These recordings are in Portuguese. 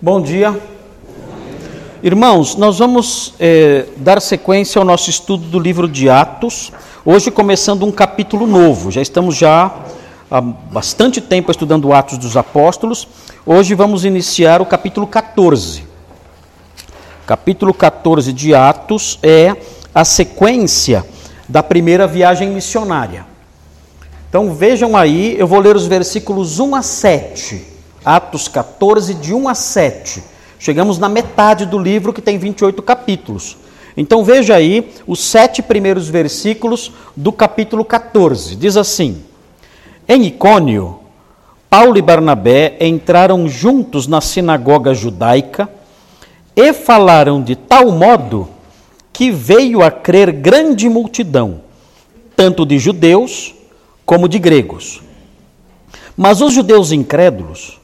Bom dia. Irmãos, nós vamos eh, dar sequência ao nosso estudo do livro de Atos, hoje começando um capítulo novo. Já estamos já há bastante tempo estudando Atos dos Apóstolos. Hoje vamos iniciar o capítulo 14. Capítulo 14 de Atos é a sequência da primeira viagem missionária. Então vejam aí, eu vou ler os versículos 1 a 7 Atos 14, de 1 a 7. Chegamos na metade do livro que tem 28 capítulos. Então veja aí os sete primeiros versículos do capítulo 14. Diz assim: Em Icônio, Paulo e Barnabé entraram juntos na sinagoga judaica e falaram de tal modo que veio a crer grande multidão, tanto de judeus como de gregos. Mas os judeus incrédulos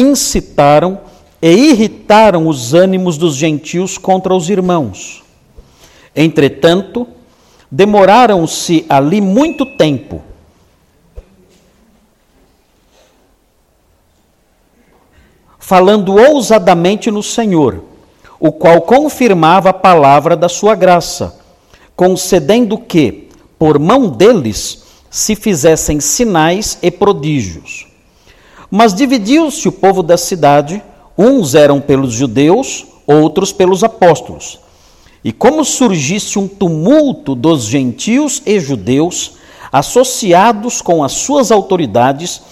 incitaram e irritaram os ânimos dos gentios contra os irmãos. Entretanto, demoraram-se ali muito tempo. Falando ousadamente no Senhor, o qual confirmava a palavra da sua graça, concedendo que, por mão deles, se fizessem sinais e prodígios. Mas dividiu-se o povo da cidade, uns eram pelos judeus, outros pelos apóstolos. E como surgisse um tumulto dos gentios e judeus, associados com as suas autoridades,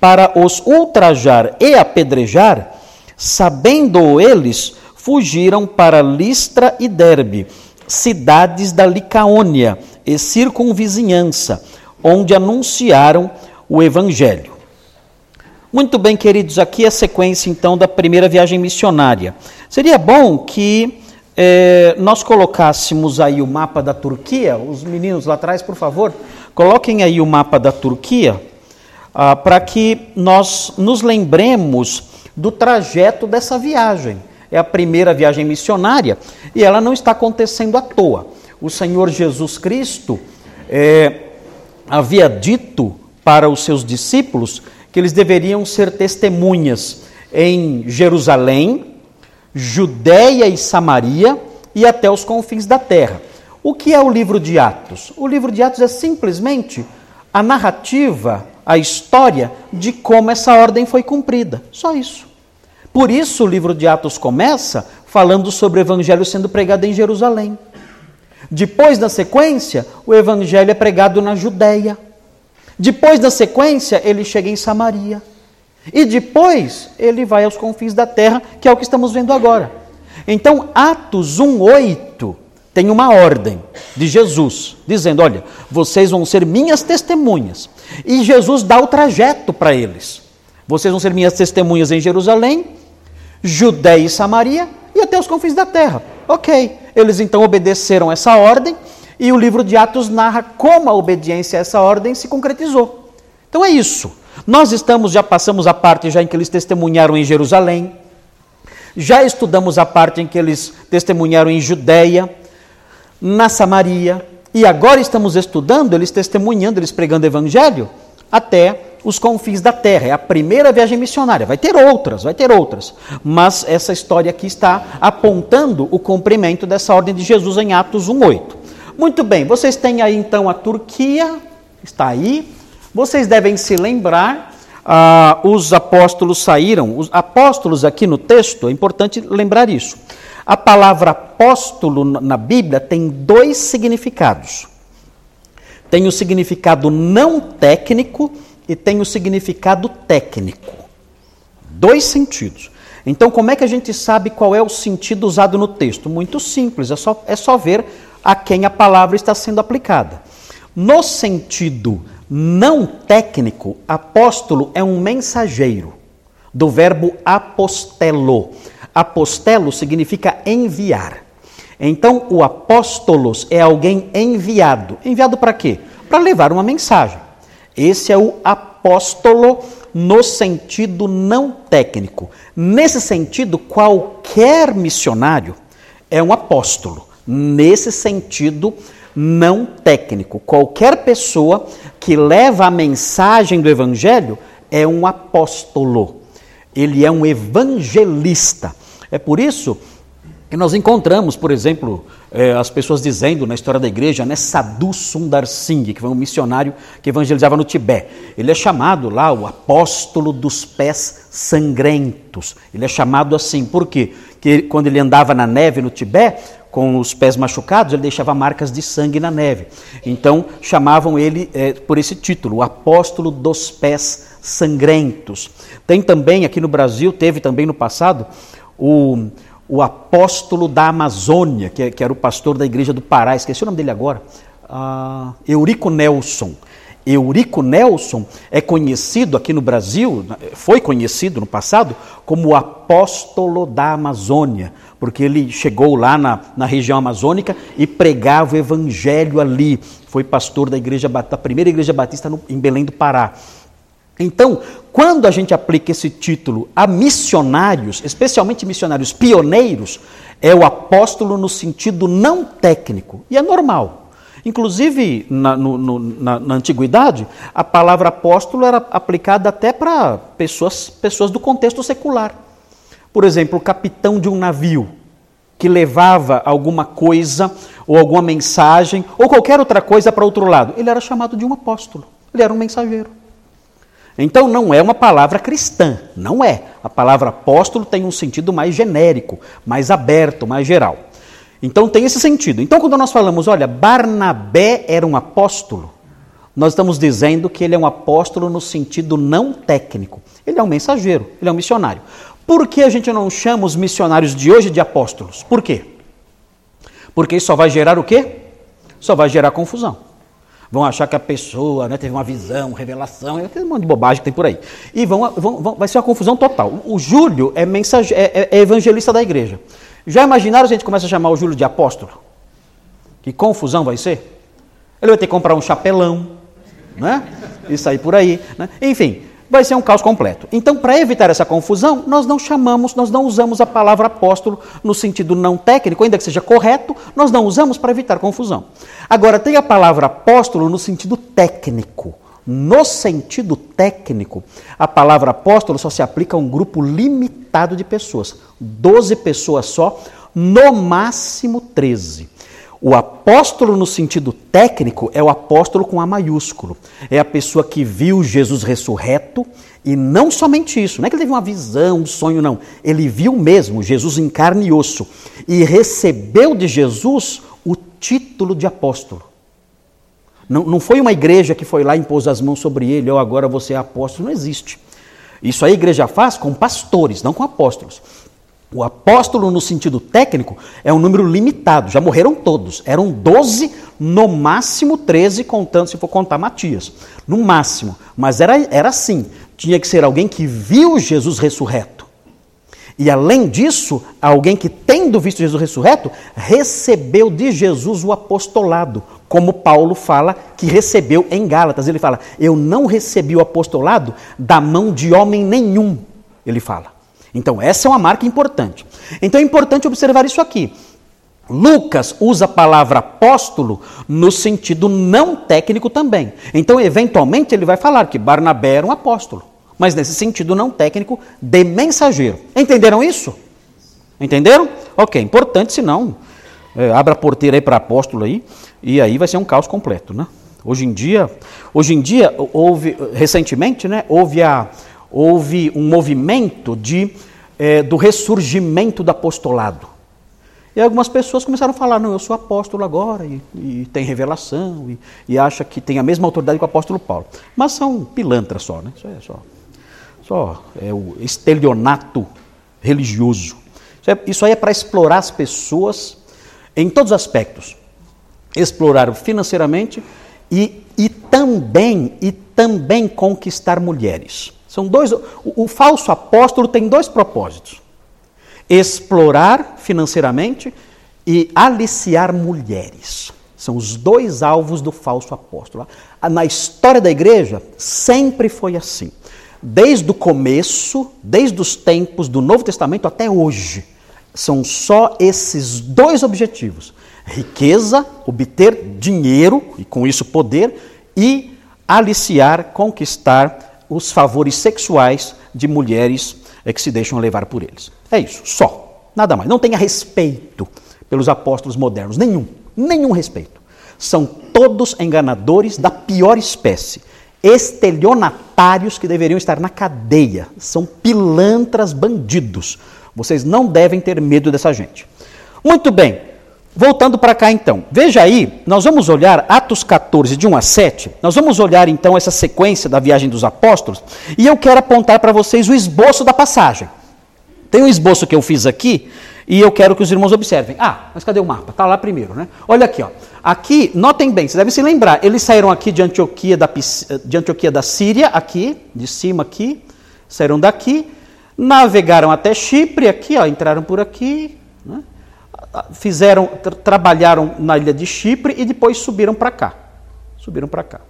para os ultrajar e apedrejar, sabendo eles, fugiram para Listra e Derbe, cidades da Licaônia e circunvizinhança, onde anunciaram o evangelho. Muito bem, queridos, aqui é a sequência então da primeira viagem missionária. Seria bom que eh, nós colocássemos aí o mapa da Turquia, os meninos lá atrás, por favor, coloquem aí o mapa da Turquia, ah, para que nós nos lembremos do trajeto dessa viagem. É a primeira viagem missionária e ela não está acontecendo à toa. O Senhor Jesus Cristo eh, havia dito para os seus discípulos que eles deveriam ser testemunhas em Jerusalém, Judéia e Samaria e até os confins da terra. O que é o livro de Atos? O livro de Atos é simplesmente a narrativa, a história de como essa ordem foi cumprida. Só isso. Por isso o livro de Atos começa falando sobre o evangelho sendo pregado em Jerusalém. Depois, na sequência, o evangelho é pregado na Judéia. Depois da sequência, ele chega em Samaria. E depois ele vai aos confins da terra, que é o que estamos vendo agora. Então, Atos 1:8 tem uma ordem de Jesus, dizendo: "Olha, vocês vão ser minhas testemunhas". E Jesus dá o trajeto para eles. Vocês vão ser minhas testemunhas em Jerusalém, Judéia e Samaria e até os confins da terra. OK. Eles então obedeceram essa ordem e o livro de Atos narra como a obediência a essa ordem se concretizou. Então é isso. Nós estamos, já passamos a parte já em que eles testemunharam em Jerusalém, já estudamos a parte em que eles testemunharam em Judéia, na Samaria, e agora estamos estudando eles testemunhando, eles pregando evangelho até os confins da terra. É a primeira viagem missionária. Vai ter outras, vai ter outras. Mas essa história aqui está apontando o cumprimento dessa ordem de Jesus em Atos 1:8. Muito bem, vocês têm aí então a Turquia, está aí. Vocês devem se lembrar, ah, os apóstolos saíram. Os apóstolos aqui no texto, é importante lembrar isso. A palavra apóstolo na Bíblia tem dois significados. Tem o significado não técnico e tem o significado técnico. Dois sentidos. Então, como é que a gente sabe qual é o sentido usado no texto? Muito simples, é só, é só ver a quem a palavra está sendo aplicada. No sentido não técnico, apóstolo é um mensageiro, do verbo apostelo. Apostelo significa enviar. Então, o apóstolos é alguém enviado. Enviado para quê? Para levar uma mensagem. Esse é o apóstolo no sentido não técnico. Nesse sentido, qualquer missionário é um apóstolo nesse sentido não técnico. Qualquer pessoa que leva a mensagem do Evangelho é um apóstolo. ele é um evangelista. É por isso que nós encontramos, por exemplo, é, as pessoas dizendo na história da igreja, né, Sadhu Sundar Singh, que foi um missionário que evangelizava no Tibete. Ele é chamado lá o apóstolo dos pés sangrentos. Ele é chamado assim, por quê? Porque quando ele andava na neve no Tibete, com os pés machucados, ele deixava marcas de sangue na neve. Então chamavam ele é, por esse título, o apóstolo dos pés sangrentos. Tem também aqui no Brasil, teve também no passado, o, o apóstolo da Amazônia, que, que era o pastor da igreja do Pará, esqueci o nome dele agora, uh, Eurico Nelson. Eurico Nelson é conhecido aqui no Brasil, foi conhecido no passado, como o apóstolo da Amazônia, porque ele chegou lá na, na região amazônica e pregava o evangelho ali. Foi pastor da, igreja, da primeira igreja batista no, em Belém do Pará. Então, quando a gente aplica esse título a missionários, especialmente missionários pioneiros, é o apóstolo no sentido não técnico, e é normal. Inclusive, na, no, no, na, na, antiguidade, a palavra apóstolo era aplicada até para pessoas, pessoas do contexto secular. Por exemplo, o capitão de um navio que levava alguma coisa, ou alguma mensagem, ou qualquer outra coisa para outro lado, ele era chamado de um apóstolo, ele era um mensageiro. Então não é uma palavra cristã, não é. A palavra apóstolo tem um sentido mais genérico, mais aberto, mais geral. Então tem esse sentido. Então quando nós falamos, olha, Barnabé era um apóstolo, nós estamos dizendo que ele é um apóstolo no sentido não técnico. Ele é um mensageiro, ele é um missionário. Por que a gente não chama os missionários de hoje de apóstolos? Por quê? Porque isso só vai gerar o quê? Só vai gerar confusão. Vão achar que a pessoa né, teve uma visão, revelação, é aquele monte de bobagem que tem por aí. E vão, vão, vão vai ser uma confusão total. O Júlio é, mensage, é, é, evangelista da igreja. Já imaginaram se a gente começa a chamar o Júlio de apóstolo? Que confusão vai ser? Ele vai ter que comprar um chapelão, né? E sair por aí. Né? Enfim, vai ser um caos completo. Então, para evitar essa confusão, nós não chamamos, nós não usamos a palavra apóstolo no sentido não técnico, ainda que seja correto, nós não usamos para evitar confusão. Agora, tem a palavra apóstolo no sentido técnico. No sentido técnico, a palavra apóstolo só se aplica a um grupo limitado de pessoas, 12 pessoas só, no máximo 13. O apóstolo, no sentido técnico, é o apóstolo com A maiúsculo. É a pessoa que viu Jesus ressurreto e não somente isso, não é que ele teve uma visão, um sonho, não. Ele viu mesmo Jesus em carne e osso e recebeu de Jesus o título de apóstolo. Não, não foi uma igreja que foi lá e impôs as mãos sobre ele, ou oh, agora você é apóstolo, não existe. Isso a igreja faz com pastores, não com apóstolos. O apóstolo, no sentido técnico, é um número limitado, já morreram todos. Eram 12, no máximo 13, contando, se for contar Matias. No máximo. Mas era, era assim: tinha que ser alguém que viu Jesus ressurreto. E além disso, alguém que, tendo visto Jesus ressurreto, recebeu de Jesus o apostolado, como Paulo fala que recebeu em Gálatas. Ele fala: Eu não recebi o apostolado da mão de homem nenhum. Ele fala. Então, essa é uma marca importante. Então, é importante observar isso aqui. Lucas usa a palavra apóstolo no sentido não técnico também. Então, eventualmente, ele vai falar que Barnabé era um apóstolo, mas nesse sentido não técnico de mensageiro. Entenderam isso? Entenderam? Ok, importante, senão é, abra a porteira aí para apóstolo aí, e aí vai ser um caos completo, né? Hoje em dia, hoje em dia houve recentemente, né, houve a houve um movimento de é, do ressurgimento do apostolado. E algumas pessoas começaram a falar, não, eu sou apóstolo agora, e, e tem revelação, e, e, acha que tem a mesma autoridade que o apóstolo Paulo. Mas são pilantras só, né? Isso é só, só é o estelionato religioso. Isso, é, isso aí é para explorar as pessoas em todos os aspectos. Explorar financeiramente e, e também e também conquistar mulheres. São dois. O, o falso apóstolo tem dois propósitos: explorar financeiramente e aliciar mulheres. São os dois alvos do falso apóstolo. Na história da igreja, sempre foi assim. Desde o começo, desde os tempos do Novo Testamento até hoje são só esses dois objetivos: riqueza, obter dinheiro e com isso poder, e aliciar, conquistar os favores sexuais de mulheres é que se deixam levar por eles. É isso, só. Nada mais. Não tenha respeito pelos apóstolos modernos, nenhum, nenhum respeito. São todos enganadores da pior espécie, estelionatários que deveriam estar na cadeia, são pilantras bandidos. Vocês não devem ter medo dessa gente. Muito bem, voltando para cá então. Veja aí, nós vamos olhar Atos 14, de 1 a 7. Nós vamos olhar então essa sequência da viagem dos apóstolos. E eu quero apontar para vocês o esboço da passagem. Tem um esboço que eu fiz aqui e eu quero que os irmãos observem. Ah, mas cadê o mapa? Está lá primeiro, né? Olha aqui, ó. Aqui, notem bem, vocês devem se lembrar, eles saíram aqui de Antioquia da, de Antioquia da Síria, aqui, de cima aqui, saíram daqui, navegaram até Chipre, aqui, ó, entraram por aqui, né? fizeram, tra trabalharam na ilha de Chipre e depois subiram para cá. Subiram para cá.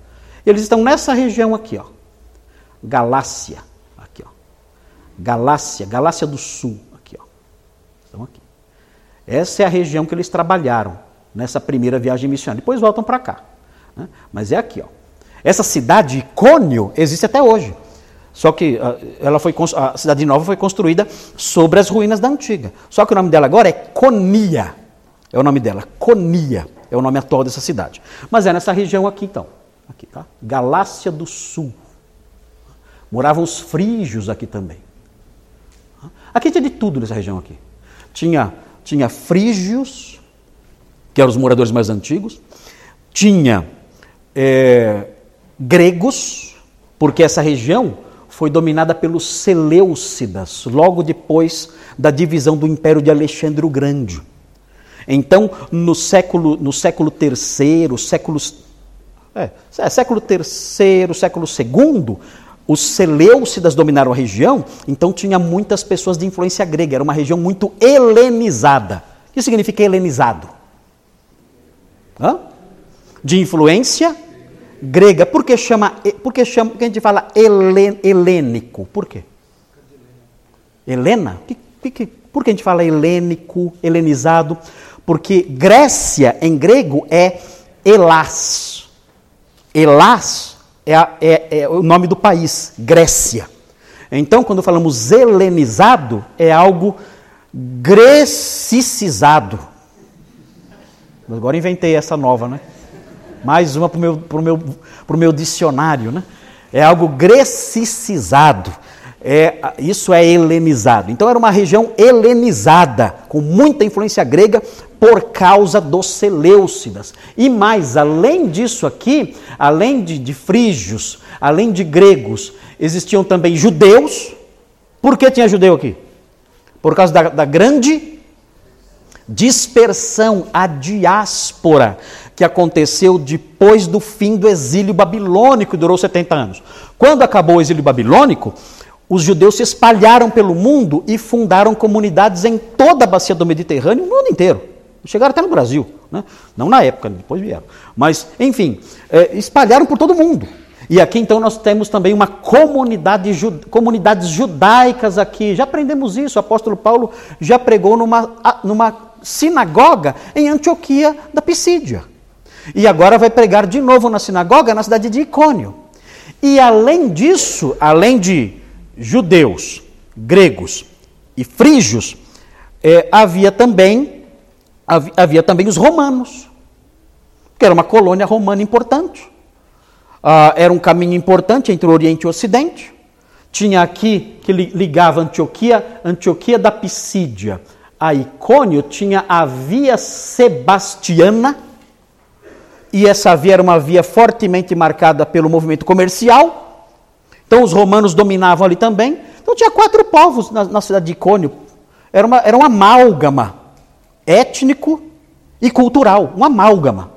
Eles estão nessa região aqui, ó. Galácia, aqui, ó. Galácia, Galácia do Sul. Estão aqui. Essa é a região que eles trabalharam nessa primeira viagem missionária. Depois voltam para cá. Né? Mas é aqui, ó. Essa cidade, Icônio, existe até hoje. Só que ah, ela foi, a cidade nova foi construída sobre as ruínas da antiga. Só que o nome dela agora é Conia. É o nome dela, Conia. É o nome atual dessa cidade. Mas é nessa região aqui então. Aqui, tá? Galácia do Sul. Moravam os frígios aqui também. Aqui tinha de tudo nessa região aqui. Tinha, tinha frígios, que eram os moradores mais antigos, tinha é, gregos, porque essa região foi dominada pelos Seleucidas, logo depois da divisão do Império de Alexandre o Grande. Então, no século, no século III, século, é, é, século III, século II, os Seleucidas dominaram a região, então tinha muitas pessoas de influência grega, era uma região muito helenizada. O que significa helenizado? Hã? De influência grega. Por que chama, por que chama, a gente fala helen, helênico? Por quê? Helena? Que, que, por que a gente fala helênico, helenizado? Porque Grécia, em grego, é Elas. Elas é, é, é o nome do país, Grécia. Então, quando falamos helenizado, é algo grecicizado. Agora inventei essa nova, né? Mais uma para o meu, pro meu, pro meu dicionário, né? É algo grecicizado. É, isso é helenizado. Então era uma região helenizada, com muita influência grega por causa dos Seleucidas. E mais, além disso aqui, além de, de frígios, além de gregos, existiam também judeus. Por que tinha judeu aqui? Por causa da, da grande dispersão, a diáspora que aconteceu depois do fim do exílio babilônico, que durou 70 anos. Quando acabou o exílio babilônico, os judeus se espalharam pelo mundo e fundaram comunidades em toda a bacia do Mediterrâneo, no mundo inteiro. Chegaram até no Brasil, né? não na época, depois vieram. Mas, enfim, é, espalharam por todo mundo. E aqui então nós temos também uma comunidade, comunidades judaicas aqui. Já aprendemos isso, o apóstolo Paulo já pregou numa, numa sinagoga em Antioquia da Pisídia. E agora vai pregar de novo na sinagoga na cidade de Icônio. E além disso, além de judeus, gregos e frígios, é, havia também havia, também os romanos, que era uma colônia romana importante. Ah, era um caminho importante entre o Oriente e o Ocidente. Tinha aqui que ligava Antioquia, Antioquia da Pisídia, a Icônio tinha a via Sebastiana, e essa via era uma via fortemente marcada pelo movimento comercial. Então os romanos dominavam ali também. Então tinha quatro povos na, na cidade de Icônio. Era uma, era uma amálgama étnico e cultural, uma amálgama.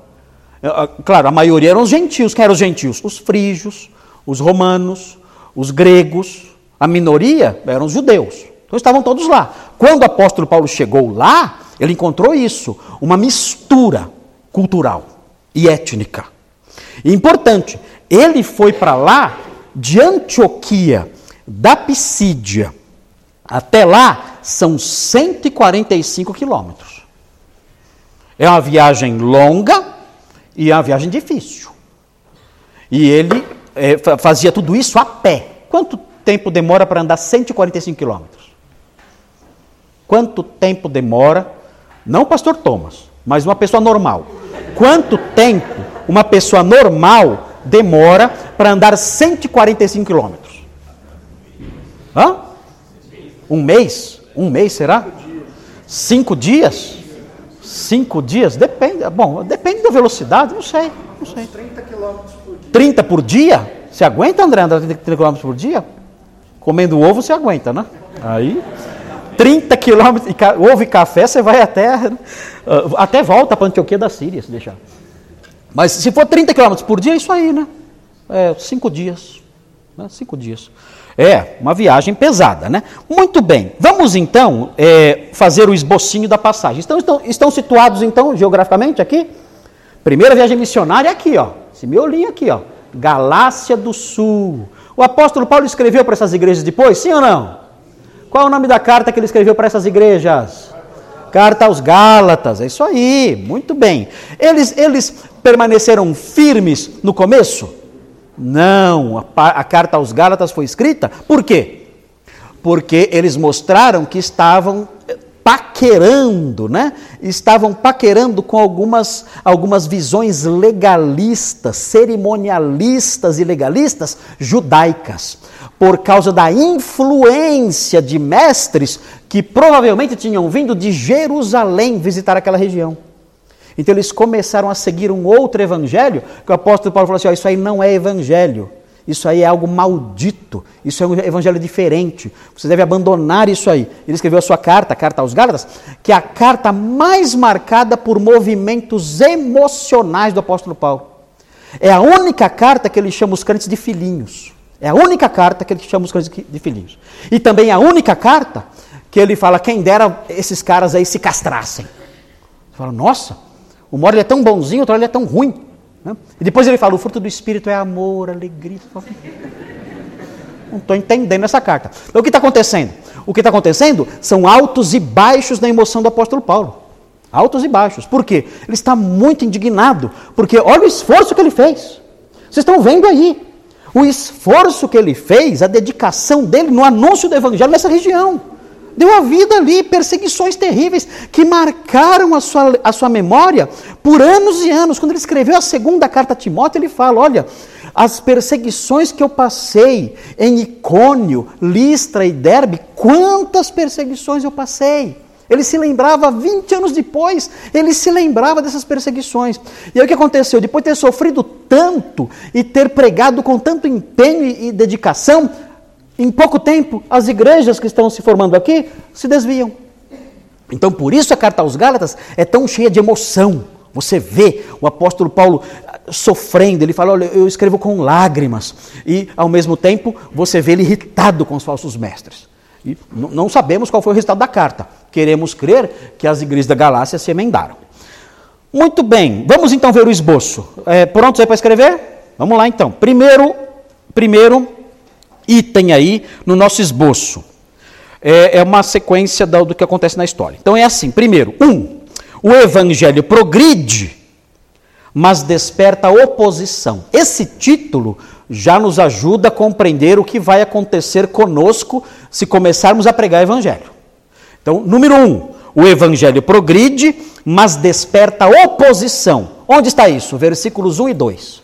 É, é, claro, a maioria eram os gentios. Quem eram os gentios? Os frígios, os romanos, os gregos. A minoria eram os judeus. Então estavam todos lá. Quando o apóstolo Paulo chegou lá, ele encontrou isso, uma mistura cultural e étnica. E importante, ele foi para lá de Antioquia, da Pisídia, até lá são 145 quilômetros. É uma viagem longa e é uma viagem difícil. E ele é, fazia tudo isso a pé. Quanto tempo demora para andar 145 quilômetros? Quanto tempo demora, não o pastor Thomas, mas uma pessoa normal. Quanto tempo uma pessoa normal demora para andar 145 quilômetros? Hã? Um mês? Um mês será? Cinco dias? Cinco dias? Depende. Bom, depende da velocidade, não sei. Não sei. 30 quilômetros por dia. 30 por dia? Você aguenta, André, andar 30 quilômetros por dia? Comendo ovo, você aguenta, né? Aí. 30 quilômetros, ovo e café, você vai até, uh, até volta para Antioquia da Síria, se deixar. Mas se for 30 quilômetros por dia, é isso aí, né? É, cinco dias. Né? Cinco dias. É, uma viagem pesada, né? Muito bem. Vamos então é, fazer o esbocinho da passagem. Estão, estão, estão situados então geograficamente aqui? Primeira viagem missionária é aqui, ó. Esse miolinho aqui, ó. Galácia do Sul. O apóstolo Paulo escreveu para essas igrejas depois, sim ou não? Qual é o nome da carta que ele escreveu para essas igrejas? Carta aos Gálatas, é isso aí, muito bem. Eles, eles permaneceram firmes no começo? Não, a, a carta aos Gálatas foi escrita, por quê? Porque eles mostraram que estavam paquerando, né? Estavam paquerando com algumas, algumas visões legalistas, cerimonialistas e legalistas judaicas, por causa da influência de mestres que provavelmente tinham vindo de Jerusalém visitar aquela região. Então eles começaram a seguir um outro evangelho, que o apóstolo Paulo falou assim: oh, isso aí não é evangelho. Isso aí é algo maldito. Isso é um evangelho diferente. Você deve abandonar isso aí. Ele escreveu a sua carta, a carta aos Gálatas, que é a carta mais marcada por movimentos emocionais do apóstolo Paulo. É a única carta que ele chama os crentes de filhinhos. É a única carta que ele chama os crentes de filhinhos. E também é a única carta que ele fala: quem dera esses caras aí se castrassem. Fala, nossa, o Moro é tão bonzinho, o outro é tão ruim. Né? E depois ele fala: o fruto do Espírito é amor, alegria. Não estou entendendo essa carta. Então, o que está acontecendo? O que está acontecendo são altos e baixos na emoção do apóstolo Paulo. Altos e baixos. Por quê? Ele está muito indignado, porque olha o esforço que ele fez. Vocês estão vendo aí. O esforço que ele fez, a dedicação dele no anúncio do evangelho nessa região deu a vida ali, perseguições terríveis que marcaram a sua, a sua memória por anos e anos. Quando ele escreveu a segunda carta a Timóteo, ele fala: Olha, as perseguições que eu passei em Icônio, Listra e Derbe, quantas perseguições eu passei. Ele se lembrava, 20 anos depois, ele se lembrava dessas perseguições. E aí o que aconteceu? Depois de ter sofrido tanto e ter pregado com tanto empenho e dedicação, em pouco tempo, as igrejas que estão se formando aqui se desviam. Então, por isso a carta aos Gálatas é tão cheia de emoção. Você vê o apóstolo Paulo ah, sofrendo, ele fala: Olha, eu escrevo com lágrimas. E, ao mesmo tempo, você vê ele irritado com os falsos mestres. E não sabemos qual foi o resultado da carta. Queremos crer que as igrejas da Galácia se emendaram. Muito bem, vamos então ver o esboço. É, prontos aí para escrever? Vamos lá então. Primeiro, primeiro item aí no nosso esboço. É, é uma sequência do, do que acontece na história. Então é assim: primeiro, um, o evangelho progride, mas desperta oposição. Esse título já nos ajuda a compreender o que vai acontecer conosco se começarmos a pregar evangelho. Então, número um, o evangelho progride, mas desperta oposição. Onde está isso? Versículos 1 e 2.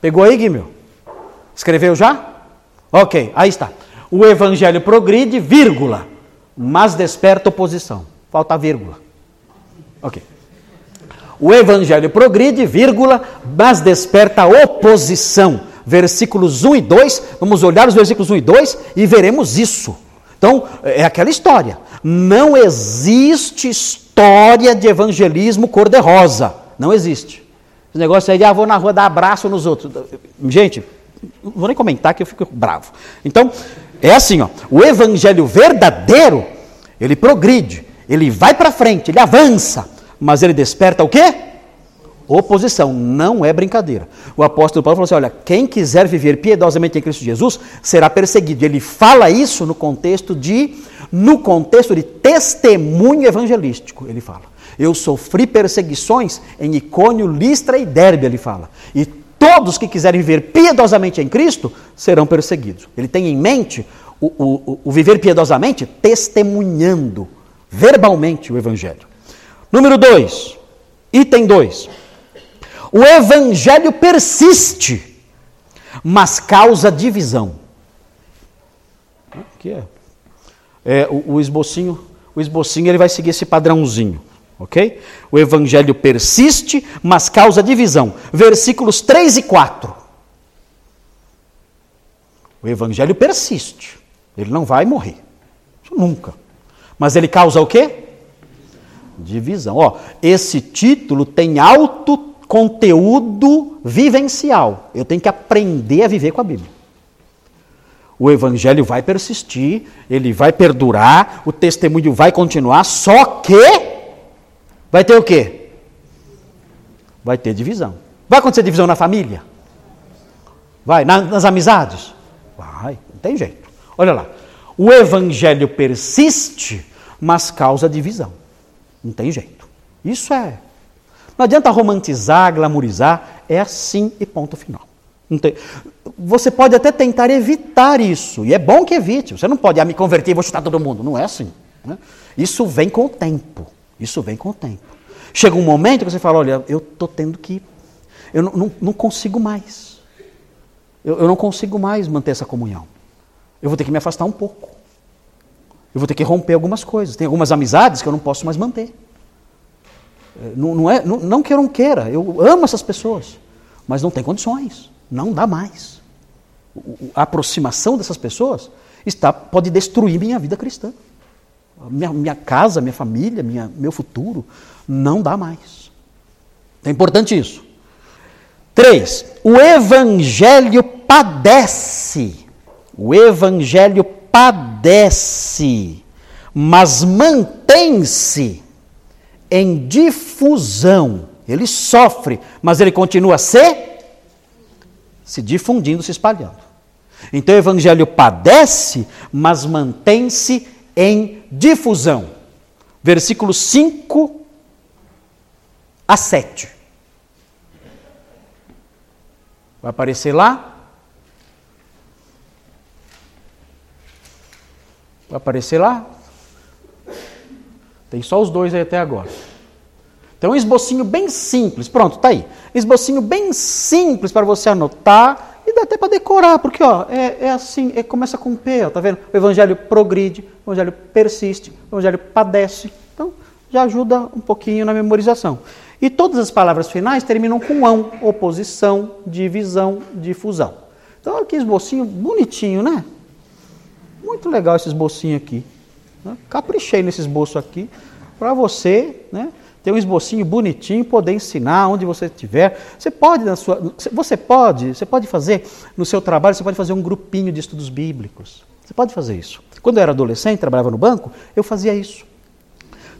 Pegou aí, Guimel? Escreveu já? Ok, aí está. O evangelho progride, vírgula, mas desperta oposição. Falta vírgula. Ok. O evangelho progride, vírgula, mas desperta oposição. Versículos 1 e 2, vamos olhar os versículos 1 e 2 e veremos isso. Então, é aquela história. Não existe história de evangelismo cor-de-rosa. Não existe. Esse negócio aí de, ah, vou na rua dar abraço nos outros. Gente, vou nem comentar que eu fico bravo. Então, é assim, ó, o evangelho verdadeiro, ele progride, ele vai para frente, ele avança, mas ele desperta o quê? Oposição, não é brincadeira. O apóstolo Paulo falou assim: olha, quem quiser viver piedosamente em Cristo Jesus será perseguido. Ele fala isso no contexto de no contexto de testemunho evangelístico, ele fala. Eu sofri perseguições em Icônio, Listra e Derbe, ele fala. E todos que quiserem viver piedosamente em Cristo serão perseguidos. Ele tem em mente o, o, o viver piedosamente testemunhando verbalmente o Evangelho. Número 2, item 2. O Evangelho persiste, mas causa divisão. Aqui é. é o, o esbocinho, o esbocinho ele vai seguir esse padrãozinho. Ok? O evangelho persiste, mas causa divisão. Versículos 3 e 4. O evangelho persiste. Ele não vai morrer. Nunca. Mas ele causa o quê? Divisão. Ó, esse título tem alto conteúdo vivencial. Eu tenho que aprender a viver com a Bíblia. O evangelho vai persistir, ele vai perdurar, o testemunho vai continuar, só que Vai ter o quê? Vai ter divisão. Vai acontecer divisão na família? Vai. Na, nas amizades? Vai. Não tem jeito. Olha lá. O evangelho persiste, mas causa divisão. Não tem jeito. Isso é. Não adianta romantizar, glamorizar. É assim e ponto final. Tem, você pode até tentar evitar isso, e é bom que evite. Você não pode, ah, me converter e vou chutar todo mundo. Não é assim. Né? Isso vem com o tempo. Isso vem com o tempo. Chega um momento que você fala: olha, eu estou tendo que. Eu não, não, não consigo mais. Eu, eu não consigo mais manter essa comunhão. Eu vou ter que me afastar um pouco. Eu vou ter que romper algumas coisas. Tem algumas amizades que eu não posso mais manter. É, não, não, é, não, não que eu não queira, eu amo essas pessoas, mas não tem condições, não dá mais. A aproximação dessas pessoas está, pode destruir minha vida cristã minha, minha casa, minha família, minha, meu futuro, não dá mais. É importante isso. Três, o evangelho padece. O evangelho padece, mas mantém-se em difusão. Ele sofre, mas ele continua a se se difundindo, se espalhando. Então o evangelho padece, mas mantém-se em difusão. Versículos 5 a 7. Vai aparecer lá? Vai aparecer lá? Tem só os dois aí até agora. Então, um esbocinho bem simples. Pronto, tá aí. Esbocinho bem simples para você anotar e dá até para decorar, porque ó, é, é assim, é, começa com P, ó, tá vendo? O evangelho progride, o evangelho persiste, o evangelho padece. Então, já ajuda um pouquinho na memorização. E todas as palavras finais terminam com ão, oposição, divisão, difusão. Então, aqui esbocinho bonitinho, né? Muito legal esse esbocinho aqui. Né? Caprichei nesse esboço aqui para você, né? Ter um esbocinho bonitinho, poder ensinar onde você estiver. Você pode na sua, você pode, você pode fazer no seu trabalho, você pode fazer um grupinho de estudos bíblicos. Você pode fazer isso. Quando eu era adolescente, trabalhava no banco, eu fazia isso.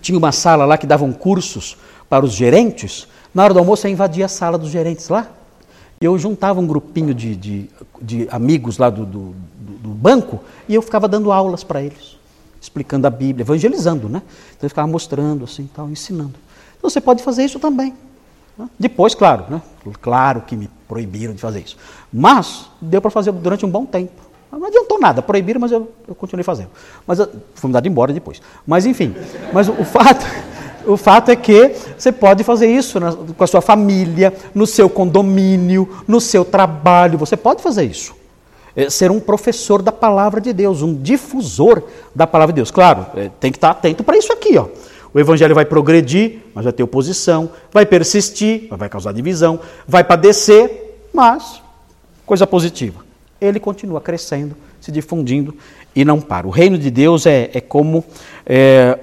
Tinha uma sala lá que davam cursos para os gerentes. Na hora do almoço eu invadia a sala dos gerentes lá. E eu juntava um grupinho de, de, de amigos lá do, do, do banco e eu ficava dando aulas para eles explicando a Bíblia, evangelizando, né? Então eu ficava mostrando assim, tal, ensinando. Você pode fazer isso também. Né? Depois, claro, né? claro que me proibiram de fazer isso. Mas deu para fazer durante um bom tempo. Não adiantou nada, proibiram, mas eu, eu continuei fazendo. Mas eu, fui mudado embora depois. Mas enfim, mas o, o fato, o fato é que você pode fazer isso na, com a sua família, no seu condomínio, no seu trabalho. Você pode fazer isso. É ser um professor da palavra de Deus, um difusor da palavra de Deus. Claro, é, tem que estar atento para isso aqui, ó. O evangelho vai progredir, mas vai ter oposição, vai persistir, mas vai causar divisão, vai padecer, mas coisa positiva. Ele continua crescendo, se difundindo e não para. O reino de Deus é, é como é,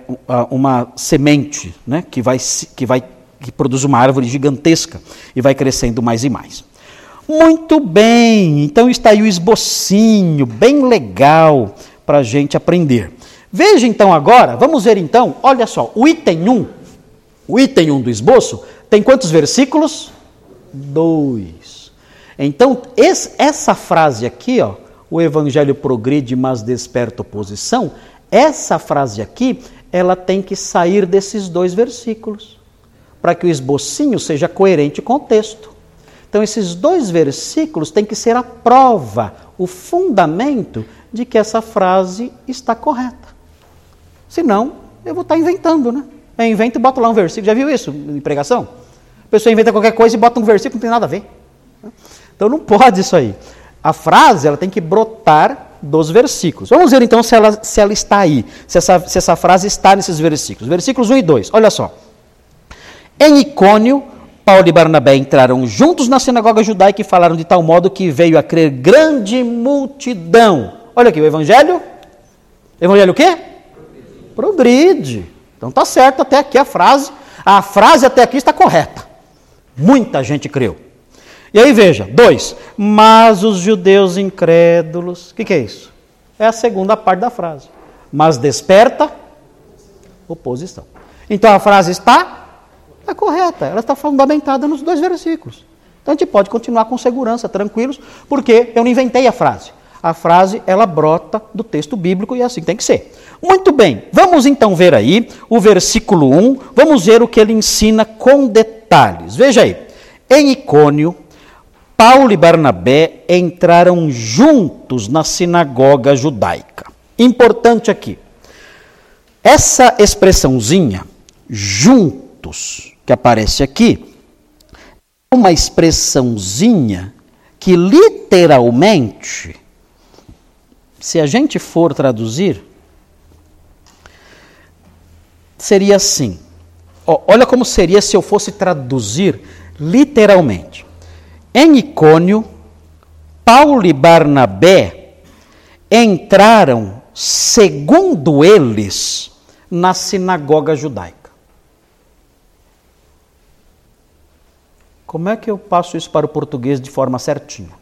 uma semente né, que, vai, que, vai, que produz uma árvore gigantesca e vai crescendo mais e mais. Muito bem, então está aí o esbocinho, bem legal para a gente aprender. Veja então agora, vamos ver então, olha só, o item 1, o item 1 do esboço, tem quantos versículos? Dois. Então, esse, essa frase aqui, ó, o evangelho progride, mas desperta oposição, essa frase aqui, ela tem que sair desses dois versículos, para que o esbocinho seja coerente com o texto. Então, esses dois versículos têm que ser a prova, o fundamento de que essa frase está correta. Senão, eu vou estar inventando, né? Eu invento e boto lá um versículo. Já viu isso em pregação? A pessoa inventa qualquer coisa e bota um versículo que não tem nada a ver. Então não pode isso aí. A frase ela tem que brotar dos versículos. Vamos ver então se ela, se ela está aí, se essa, se essa frase está nesses versículos. Versículos 1 e 2, olha só. Em Icônio, Paulo e Barnabé entraram juntos na sinagoga judaica e falaram de tal modo que veio a crer grande multidão. Olha aqui, o evangelho. Evangelho o quê? Progride. Então tá certo até aqui a frase. A frase até aqui está correta. Muita gente creu. E aí veja, dois. Mas os judeus incrédulos. O que, que é isso? É a segunda parte da frase. Mas desperta oposição. Então a frase está Está correta, ela está fundamentada nos dois versículos. Então a gente pode continuar com segurança, tranquilos, porque eu não inventei a frase. A frase, ela brota do texto bíblico e é assim tem que ser. Muito bem, vamos então ver aí o versículo 1, vamos ver o que ele ensina com detalhes. Veja aí, em Icônio, Paulo e Barnabé entraram juntos na sinagoga judaica. Importante aqui, essa expressãozinha, juntos, que aparece aqui, é uma expressãozinha que literalmente, se a gente for traduzir, seria assim. olha como seria se eu fosse traduzir literalmente. Em Icônio, Paulo e Barnabé entraram, segundo eles, na sinagoga judaica. Como é que eu passo isso para o português de forma certinha?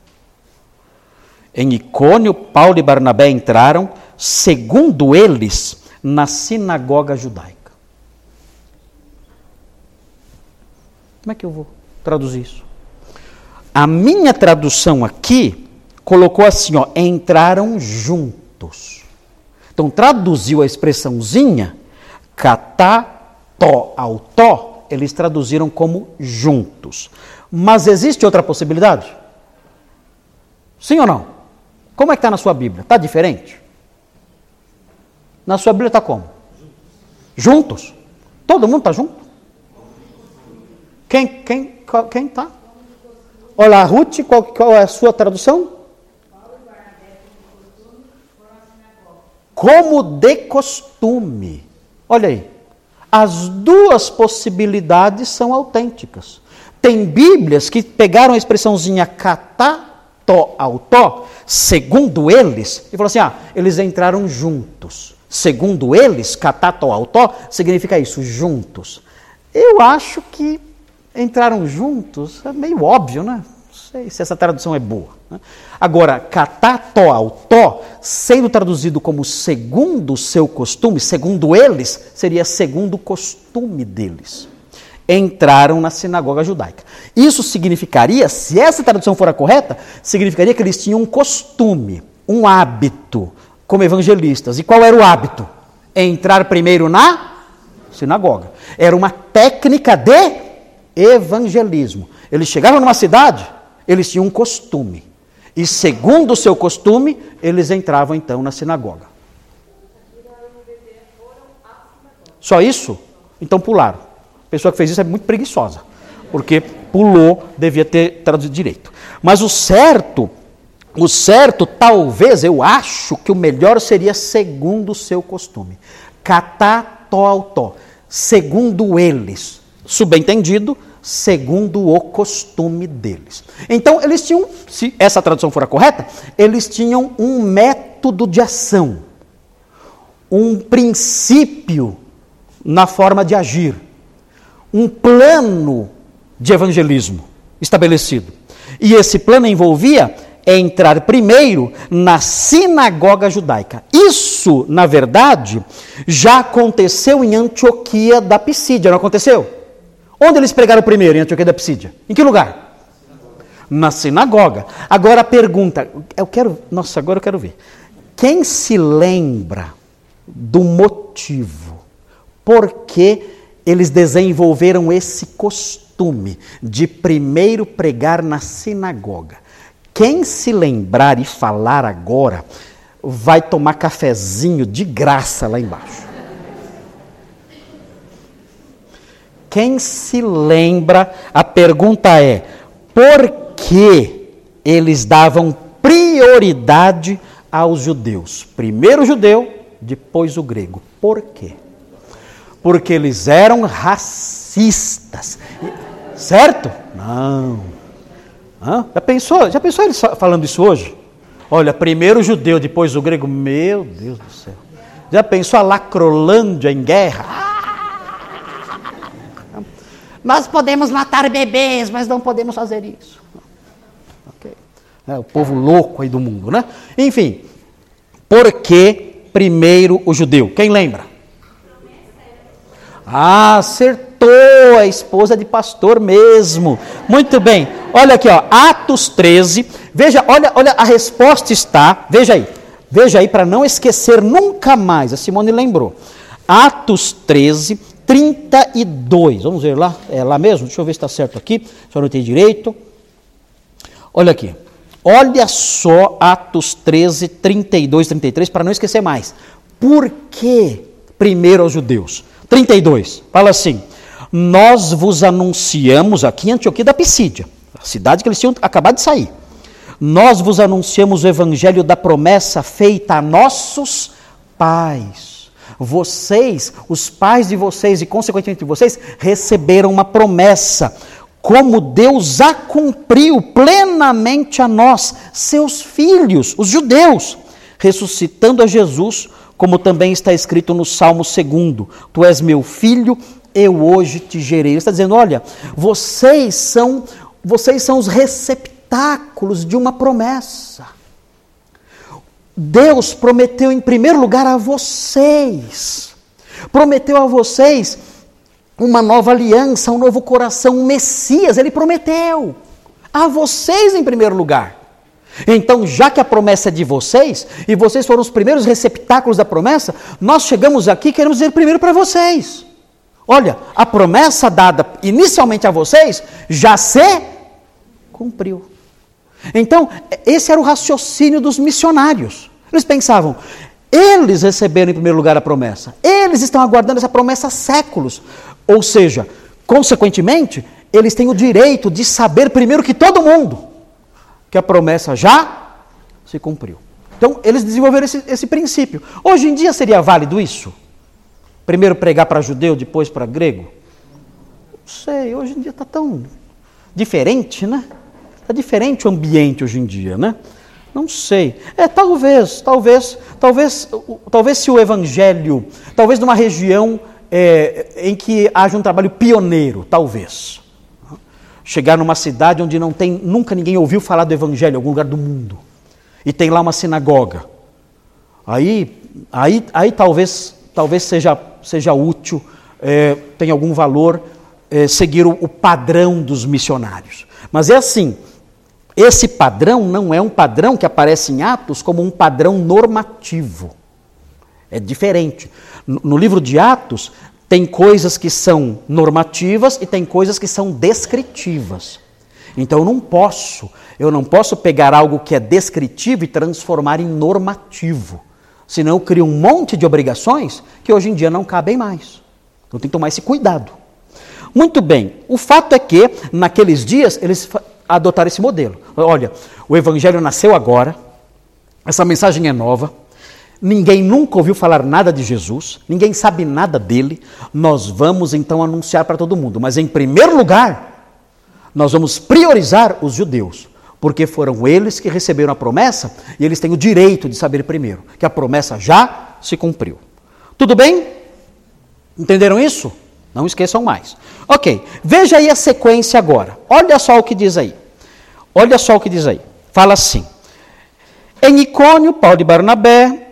Em Icônio, Paulo e Barnabé entraram, segundo eles, na sinagoga judaica. Como é que eu vou traduzir isso? A minha tradução aqui colocou assim, ó, entraram juntos. Então traduziu a expressãozinha catá, tó, autó, eles traduziram como juntos. Mas existe outra possibilidade? Sim ou não? Como é que está na sua Bíblia? Está diferente? Na sua Bíblia está como? Juntos. Todo mundo está junto? Quem quem quem está? Olá, Ruth, qual, qual é a sua tradução? Como de costume. Olha aí. As duas possibilidades são autênticas. Tem Bíblias que pegaram a expressãozinha catá, tó, autó, segundo eles, e falaram assim: ah, eles entraram juntos. Segundo eles, catá, tó, autó, significa isso, juntos. Eu acho que entraram juntos é meio óbvio, né? sei se essa tradução é boa. Né? Agora, catatoautó, sendo traduzido como segundo seu costume, segundo eles, seria segundo o costume deles. Entraram na sinagoga judaica. Isso significaria, se essa tradução for a correta, significaria que eles tinham um costume, um hábito, como evangelistas. E qual era o hábito? Entrar primeiro na sinagoga. Era uma técnica de evangelismo. Eles chegavam numa cidade, eles tinham um costume. E segundo o seu costume, eles entravam então na sinagoga. Só isso? Então pularam. A pessoa que fez isso é muito preguiçosa. Porque pulou, devia ter traduzido direito. Mas o certo, o certo, talvez, eu acho que o melhor seria segundo o seu costume. Catatoautó. Segundo eles. Subentendido, segundo o costume deles. Então, eles tinham, se essa tradução for a correta, eles tinham um método de ação, um princípio na forma de agir, um plano de evangelismo estabelecido. E esse plano envolvia entrar primeiro na sinagoga judaica. Isso, na verdade, já aconteceu em Antioquia da Pisídia, não aconteceu? Onde eles pregaram primeiro, em Antioquia da Psídia? Em que lugar? Na sinagoga. Agora a pergunta, eu quero, nossa, agora eu quero ver. Quem se lembra do motivo por que eles desenvolveram esse costume de primeiro pregar na sinagoga. Quem se lembrar e falar agora, vai tomar cafezinho de graça lá embaixo. Quem se lembra, a pergunta é: por que eles davam prioridade aos judeus? Primeiro o judeu, depois o grego. Por quê? Porque eles eram racistas. Certo? Não. Hã? Já pensou? Já pensou eles falando isso hoje? Olha, primeiro o judeu, depois o grego. Meu Deus do céu. Já pensou a Lacrolândia em guerra? Nós podemos matar bebês, mas não podemos fazer isso. Okay. É, o povo louco aí do mundo, né? Enfim, por que primeiro o judeu? Quem lembra? Ah, acertou, a esposa de pastor mesmo. Muito bem. Olha aqui, ó, Atos 13. Veja, olha, olha, a resposta está, veja aí. Veja aí para não esquecer nunca mais. A Simone lembrou. Atos 13, 32. Vamos ver lá, é lá mesmo? Deixa eu ver se está certo aqui, eu não tenho direito. Olha aqui. Olha só Atos 13, 32, 33, para não esquecer mais. Por que primeiro aos judeus? 32, fala assim: Nós vos anunciamos aqui em Antioquia da Pisídia, a cidade que eles tinham acabado de sair. Nós vos anunciamos o evangelho da promessa feita a nossos pais. Vocês, os pais de vocês e, consequentemente, vocês, receberam uma promessa, como Deus a cumpriu plenamente a nós, seus filhos, os judeus, ressuscitando a Jesus, como também está escrito no Salmo 2: Tu és meu filho, eu hoje te gerei. Ele está dizendo: olha, vocês são, vocês são os receptáculos de uma promessa. Deus prometeu em primeiro lugar a vocês. Prometeu a vocês uma nova aliança, um novo coração, um Messias, ele prometeu. A vocês em primeiro lugar. Então, já que a promessa é de vocês, e vocês foram os primeiros receptáculos da promessa, nós chegamos aqui e queremos dizer primeiro para vocês. Olha, a promessa dada inicialmente a vocês já se cumpriu. Então, esse era o raciocínio dos missionários. Eles pensavam, eles receberam em primeiro lugar a promessa, eles estão aguardando essa promessa há séculos. Ou seja, consequentemente, eles têm o direito de saber primeiro que todo mundo que a promessa já se cumpriu. Então, eles desenvolveram esse, esse princípio. Hoje em dia seria válido isso? Primeiro pregar para judeu, depois para grego? Não sei, hoje em dia está tão diferente, né? Está diferente o ambiente hoje em dia, né? Não sei. É, talvez, talvez, talvez, talvez se o evangelho, talvez numa região é, em que haja um trabalho pioneiro, talvez. Chegar numa cidade onde não tem, nunca ninguém ouviu falar do evangelho em algum lugar do mundo. E tem lá uma sinagoga. Aí, aí, aí talvez, talvez seja, seja útil, é, tem algum valor é, seguir o, o padrão dos missionários. Mas é assim, esse padrão não é um padrão que aparece em Atos como um padrão normativo. É diferente. No livro de Atos, tem coisas que são normativas e tem coisas que são descritivas. Então eu não posso, eu não posso pegar algo que é descritivo e transformar em normativo. Senão eu crio um monte de obrigações que hoje em dia não cabem mais. Então tem que tomar esse cuidado. Muito bem, o fato é que naqueles dias eles adotar esse modelo. Olha, o Evangelho nasceu agora, essa mensagem é nova, ninguém nunca ouviu falar nada de Jesus, ninguém sabe nada dele, nós vamos então anunciar para todo mundo, mas em primeiro lugar, nós vamos priorizar os judeus, porque foram eles que receberam a promessa e eles têm o direito de saber primeiro que a promessa já se cumpriu. Tudo bem? Entenderam isso? Não esqueçam mais. Ok, veja aí a sequência agora. Olha só o que diz aí. Olha só o que diz aí. Fala assim: Em Icônio, Paulo e Barnabé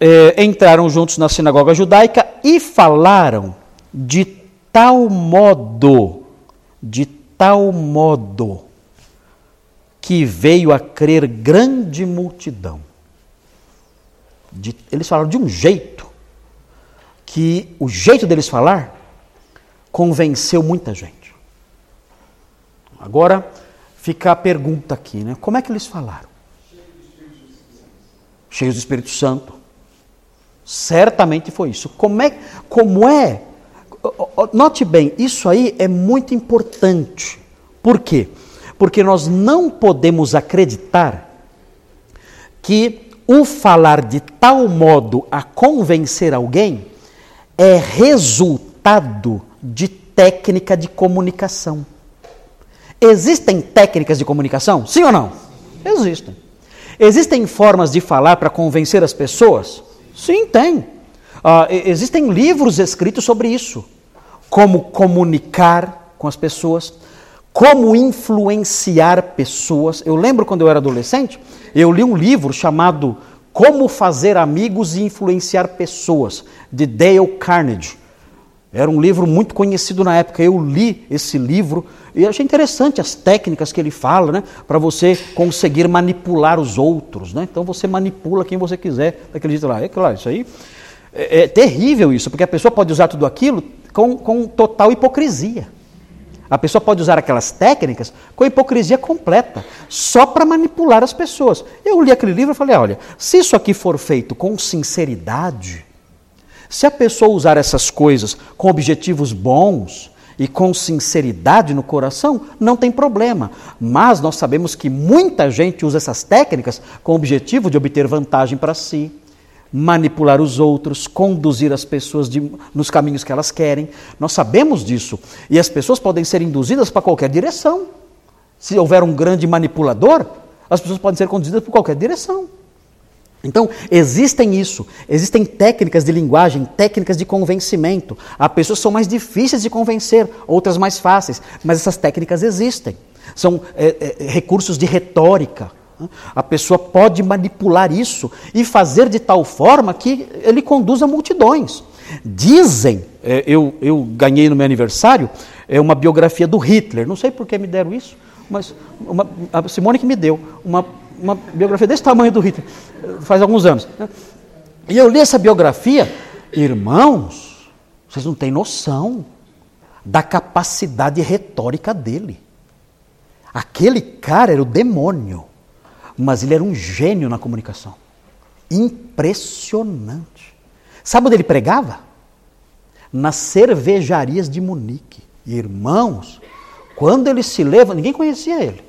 eh, entraram juntos na sinagoga judaica e falaram de tal modo, de tal modo, que veio a crer grande multidão. De, eles falaram de um jeito, que o jeito deles falar convenceu muita gente. Agora fica a pergunta aqui, né? Como é que eles falaram? Cheios do Espírito Santo. Certamente foi isso. Como é, como é? Note bem, isso aí é muito importante. Por quê? Porque nós não podemos acreditar que o falar de tal modo a convencer alguém é resultado de técnica de comunicação. Existem técnicas de comunicação? Sim ou não? Existem. Existem formas de falar para convencer as pessoas? Sim, tem. Uh, existem livros escritos sobre isso. Como comunicar com as pessoas, como influenciar pessoas. Eu lembro quando eu era adolescente, eu li um livro chamado Como Fazer Amigos e Influenciar Pessoas, de Dale Carnegie. Era um livro muito conhecido na época. Eu li esse livro e achei interessante as técnicas que ele fala, né? Para você conseguir manipular os outros, né? Então você manipula quem você quiser daquele jeito lá. É claro, isso aí é, é terrível isso, porque a pessoa pode usar tudo aquilo com, com total hipocrisia. A pessoa pode usar aquelas técnicas com hipocrisia completa, só para manipular as pessoas. Eu li aquele livro e falei: olha, se isso aqui for feito com sinceridade, se a pessoa usar essas coisas com objetivos bons e com sinceridade no coração, não tem problema. Mas nós sabemos que muita gente usa essas técnicas com o objetivo de obter vantagem para si manipular os outros, conduzir as pessoas de, nos caminhos que elas querem. Nós sabemos disso. E as pessoas podem ser induzidas para qualquer direção. Se houver um grande manipulador, as pessoas podem ser conduzidas por qualquer direção. Então, existem isso, existem técnicas de linguagem, técnicas de convencimento. Há pessoas que são mais difíceis de convencer, outras mais fáceis, mas essas técnicas existem. São é, é, recursos de retórica, a pessoa pode manipular isso e fazer de tal forma que ele conduza multidões. Dizem, é, eu, eu ganhei no meu aniversário, é uma biografia do Hitler. Não sei por que me deram isso, mas uma, a Simone que me deu uma, uma biografia desse tamanho do Hitler, faz alguns anos. E eu li essa biografia, irmãos, vocês não têm noção da capacidade retórica dele. Aquele cara era o demônio mas ele era um gênio na comunicação. Impressionante. Sabe onde ele pregava? Nas cervejarias de Munique. Irmãos, quando ele se levantava, ninguém conhecia ele.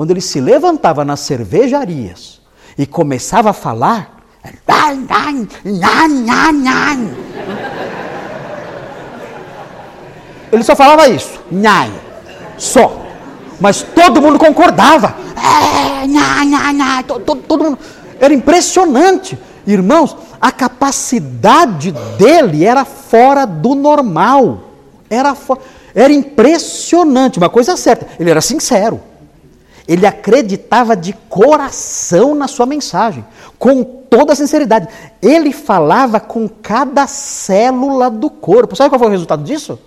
Quando ele se levantava nas cervejarias e começava a falar, ele só falava isso, nhai, só. Mas todo mundo concordava. É, todo mundo. Era impressionante. Irmãos, a capacidade dele era fora do normal. Era, era impressionante, uma coisa certa. Ele era sincero. Ele acreditava de coração na sua mensagem, com toda a sinceridade. Ele falava com cada célula do corpo. Sabe qual foi o resultado disso?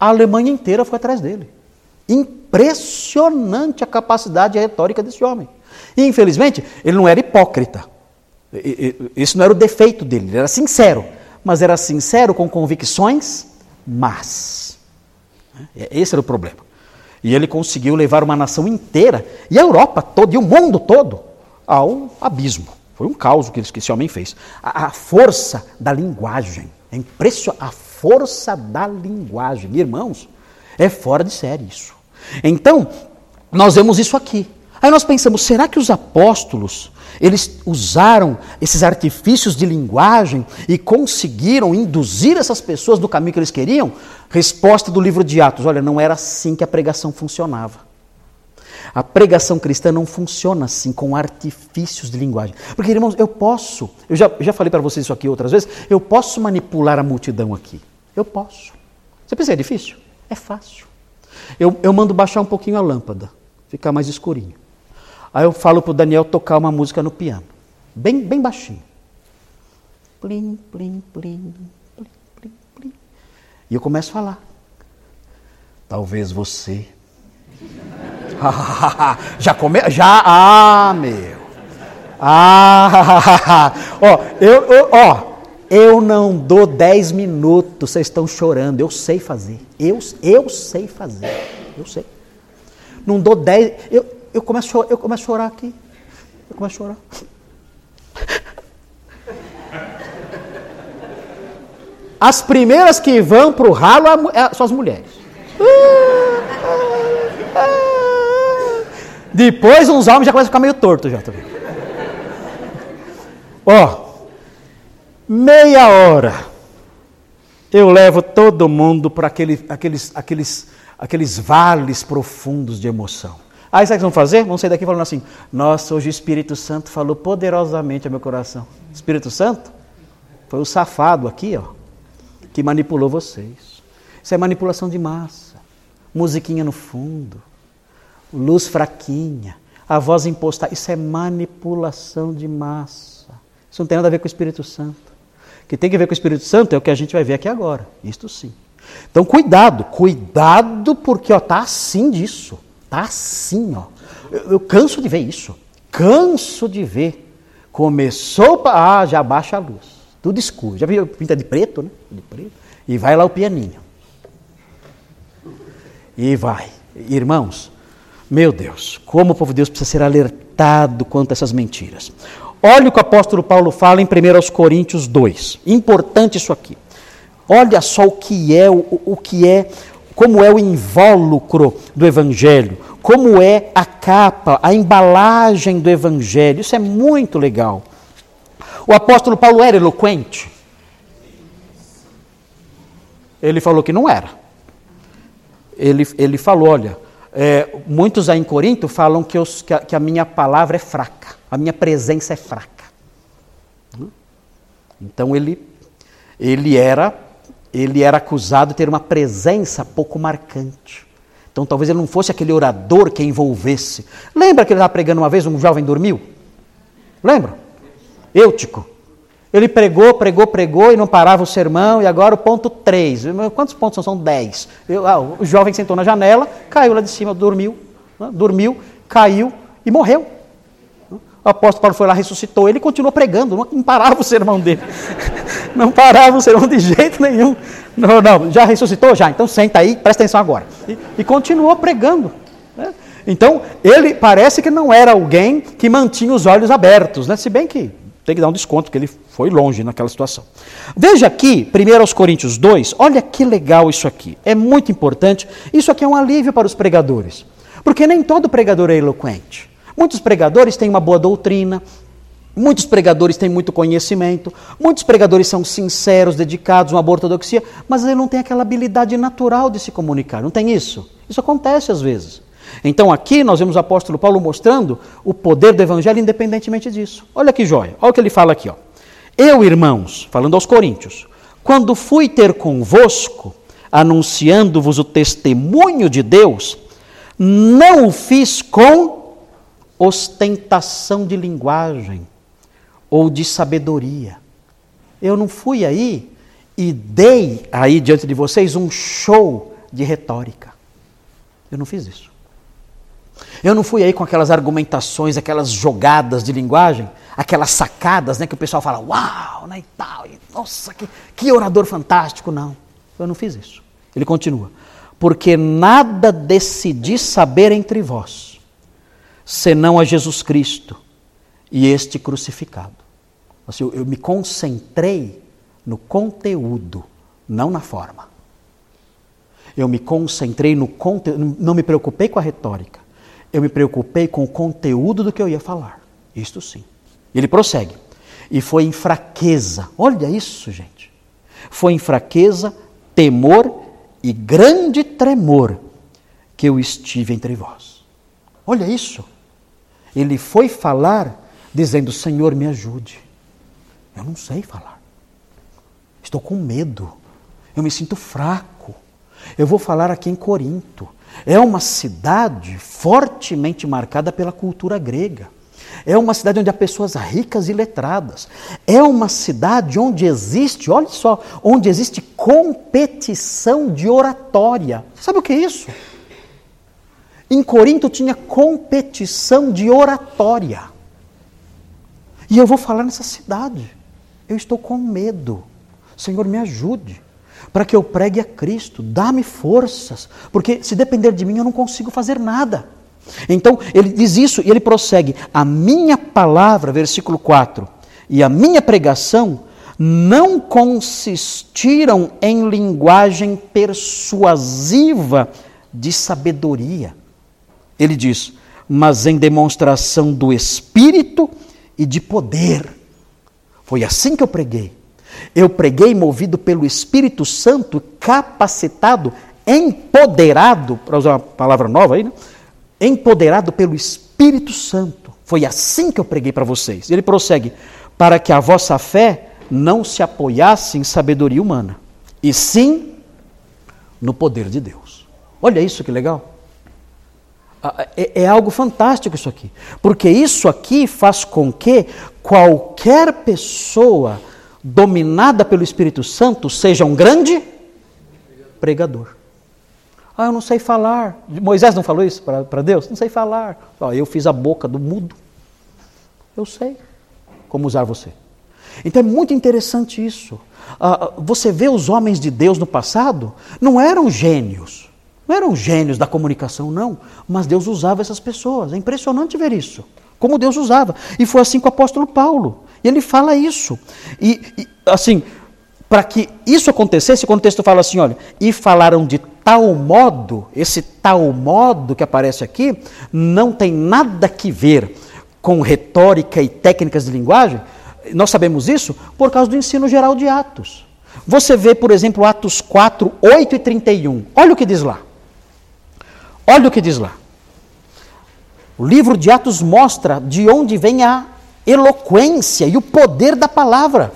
A Alemanha inteira foi atrás dele. Impressionante a capacidade retórica desse homem. E, infelizmente, ele não era hipócrita. Isso não era o defeito dele, ele era sincero. Mas era sincero com convicções más. Esse era o problema. E ele conseguiu levar uma nação inteira, e a Europa toda, e o mundo todo, ao abismo. Foi um caos que esse homem fez. A, a força da linguagem. É impressionante. A força da linguagem. Irmãos, é fora de série isso. Então, nós vemos isso aqui. Aí nós pensamos, será que os apóstolos, eles usaram esses artifícios de linguagem e conseguiram induzir essas pessoas do caminho que eles queriam? Resposta do livro de Atos: olha, não era assim que a pregação funcionava. A pregação cristã não funciona assim, com artifícios de linguagem. Porque, irmãos, eu posso, eu já, já falei para vocês isso aqui outras vezes, eu posso manipular a multidão aqui. Eu posso. Você pensa que é difícil? É fácil. Eu, eu mando baixar um pouquinho a lâmpada, ficar mais escurinho. Aí eu falo para o Daniel tocar uma música no piano, bem, bem baixinho. Plim, plim, plim, plim, plim, plim. E eu começo a falar. Talvez você. já come... Já, ah, meu. Ah, ó, eu, eu, ó, Eu não dou dez minutos, vocês estão chorando. Eu sei fazer. Eu, eu sei fazer. Eu sei. Não dou dez. Eu, eu, começo, eu começo a chorar aqui. Eu começo a chorar. As primeiras que vão para o ralo é, são as mulheres. Depois uns homens já começam a ficar meio tortos já também. Ó, meia hora eu levo todo mundo para aquele, aqueles, aqueles, aqueles vales profundos de emoção. Aí sabe o que vão fazer? Vão sair daqui falando assim: Nossa, hoje o Espírito Santo falou poderosamente ao meu coração. Espírito Santo foi o safado aqui, ó, que manipulou vocês. Isso é manipulação de massa. Musiquinha no fundo, luz fraquinha, a voz imposta. Isso é manipulação de massa. Isso não tem nada a ver com o Espírito Santo que tem a ver com o Espírito Santo é o que a gente vai ver aqui agora. Isto sim. Então, cuidado, cuidado, porque está assim disso. Está assim, ó. Eu, eu, canso de ver isso. Canso de ver. Começou. Ah, já baixa a luz. Tudo escuro. Já viu pinta de preto, né? De preto. E vai lá o pianinho. E vai. Irmãos, meu Deus, como o povo de Deus precisa ser alertado quanto a essas mentiras. Olha o que o apóstolo Paulo fala em 1 Coríntios 2. Importante isso aqui. Olha só o que é, o, o que é, como é o invólucro do evangelho, como é a capa, a embalagem do evangelho. Isso é muito legal. O apóstolo Paulo era eloquente? Ele falou que não era. Ele, ele falou: olha, é, muitos aí em Corinto falam que, que, a, que a minha palavra é fraca. A minha presença é fraca. Então ele, ele era ele era acusado de ter uma presença pouco marcante. Então talvez ele não fosse aquele orador que envolvesse. Lembra que ele estava pregando uma vez, um jovem dormiu? Lembra? Eutico. Ele pregou, pregou, pregou e não parava o sermão, e agora o ponto 3. Quantos pontos são? São 10. Ah, o jovem sentou na janela, caiu lá de cima, dormiu, né? dormiu, caiu e morreu. O apóstolo Paulo foi lá, ressuscitou ele e continuou pregando, não parava o sermão dele. Não parava o sermão de jeito nenhum. Não, não, já ressuscitou? Já, então senta aí, presta atenção agora. E, e continuou pregando. Né? Então, ele parece que não era alguém que mantinha os olhos abertos, né? se bem que tem que dar um desconto, porque ele foi longe naquela situação. Veja aqui, 1 Coríntios 2, olha que legal isso aqui. É muito importante. Isso aqui é um alívio para os pregadores. Porque nem todo pregador é eloquente. Muitos pregadores têm uma boa doutrina, muitos pregadores têm muito conhecimento, muitos pregadores são sinceros, dedicados, uma boa ortodoxia, mas ele não tem aquela habilidade natural de se comunicar, não tem isso? Isso acontece às vezes. Então aqui nós vemos o apóstolo Paulo mostrando o poder do evangelho independentemente disso. Olha que joia, olha o que ele fala aqui. Ó. Eu, irmãos, falando aos coríntios, quando fui ter convosco, anunciando-vos o testemunho de Deus, não o fiz com ostentação de linguagem ou de sabedoria. Eu não fui aí e dei aí diante de vocês um show de retórica. Eu não fiz isso. Eu não fui aí com aquelas argumentações, aquelas jogadas de linguagem, aquelas sacadas, né, que o pessoal fala, uau, né, e tal, e, nossa, que, que orador fantástico. Não, eu não fiz isso. Ele continua, porque nada decidi saber entre vós, senão a Jesus Cristo e este crucificado. Assim, eu, me concentrei no conteúdo, não na forma. Eu me concentrei no conteúdo, não me preocupei com a retórica. Eu me preocupei com o conteúdo do que eu ia falar. Isto sim. Ele prossegue. E foi em fraqueza, olha isso, gente. Foi em fraqueza, temor e grande tremor que eu estive entre vós. Olha isso. Ele foi falar dizendo: Senhor, me ajude. Eu não sei falar. Estou com medo. Eu me sinto fraco. Eu vou falar aqui em Corinto. É uma cidade fortemente marcada pela cultura grega. É uma cidade onde há pessoas ricas e letradas. É uma cidade onde existe, olha só, onde existe competição de oratória. Sabe o que é isso? Em Corinto tinha competição de oratória. E eu vou falar nessa cidade. Eu estou com medo. Senhor, me ajude para que eu pregue a Cristo. Dá-me forças, porque se depender de mim eu não consigo fazer nada. Então, ele diz isso e ele prossegue: A minha palavra, versículo 4, e a minha pregação não consistiram em linguagem persuasiva de sabedoria. Ele diz, mas em demonstração do Espírito e de poder. Foi assim que eu preguei. Eu preguei movido pelo Espírito Santo, capacitado, empoderado, para usar uma palavra nova aí, né? empoderado pelo Espírito Santo. Foi assim que eu preguei para vocês. Ele prossegue: para que a vossa fé não se apoiasse em sabedoria humana, e sim no poder de Deus. Olha isso que legal. É, é, algo fantástico isso aqui, porque isso aqui faz com que qualquer pessoa dominada pelo Espírito Santo seja um grande pregador. Ah, eu não sei falar. Moisés não falou isso para Deus? Não sei falar. Ah, eu fiz a boca do mudo. Eu sei como usar você. Então é muito interessante isso. Ah, você vê os homens de Deus no passado, não eram gênios. Não eram gênios da comunicação, não. Mas Deus usava essas pessoas. É impressionante ver isso. Como Deus usava. E foi assim com o apóstolo Paulo. E ele fala isso. E, e assim, para que isso acontecesse, quando o texto fala assim, olha, e falaram de tal modo, esse tal modo que aparece aqui, não tem nada que ver com retórica e técnicas de linguagem, nós sabemos isso por causa do ensino geral de Atos. Você vê, por exemplo, Atos 4, 8 e 31. Olha o que diz lá. Olha o que diz lá. O livro de Atos mostra de onde vem a eloquência e o poder da palavra.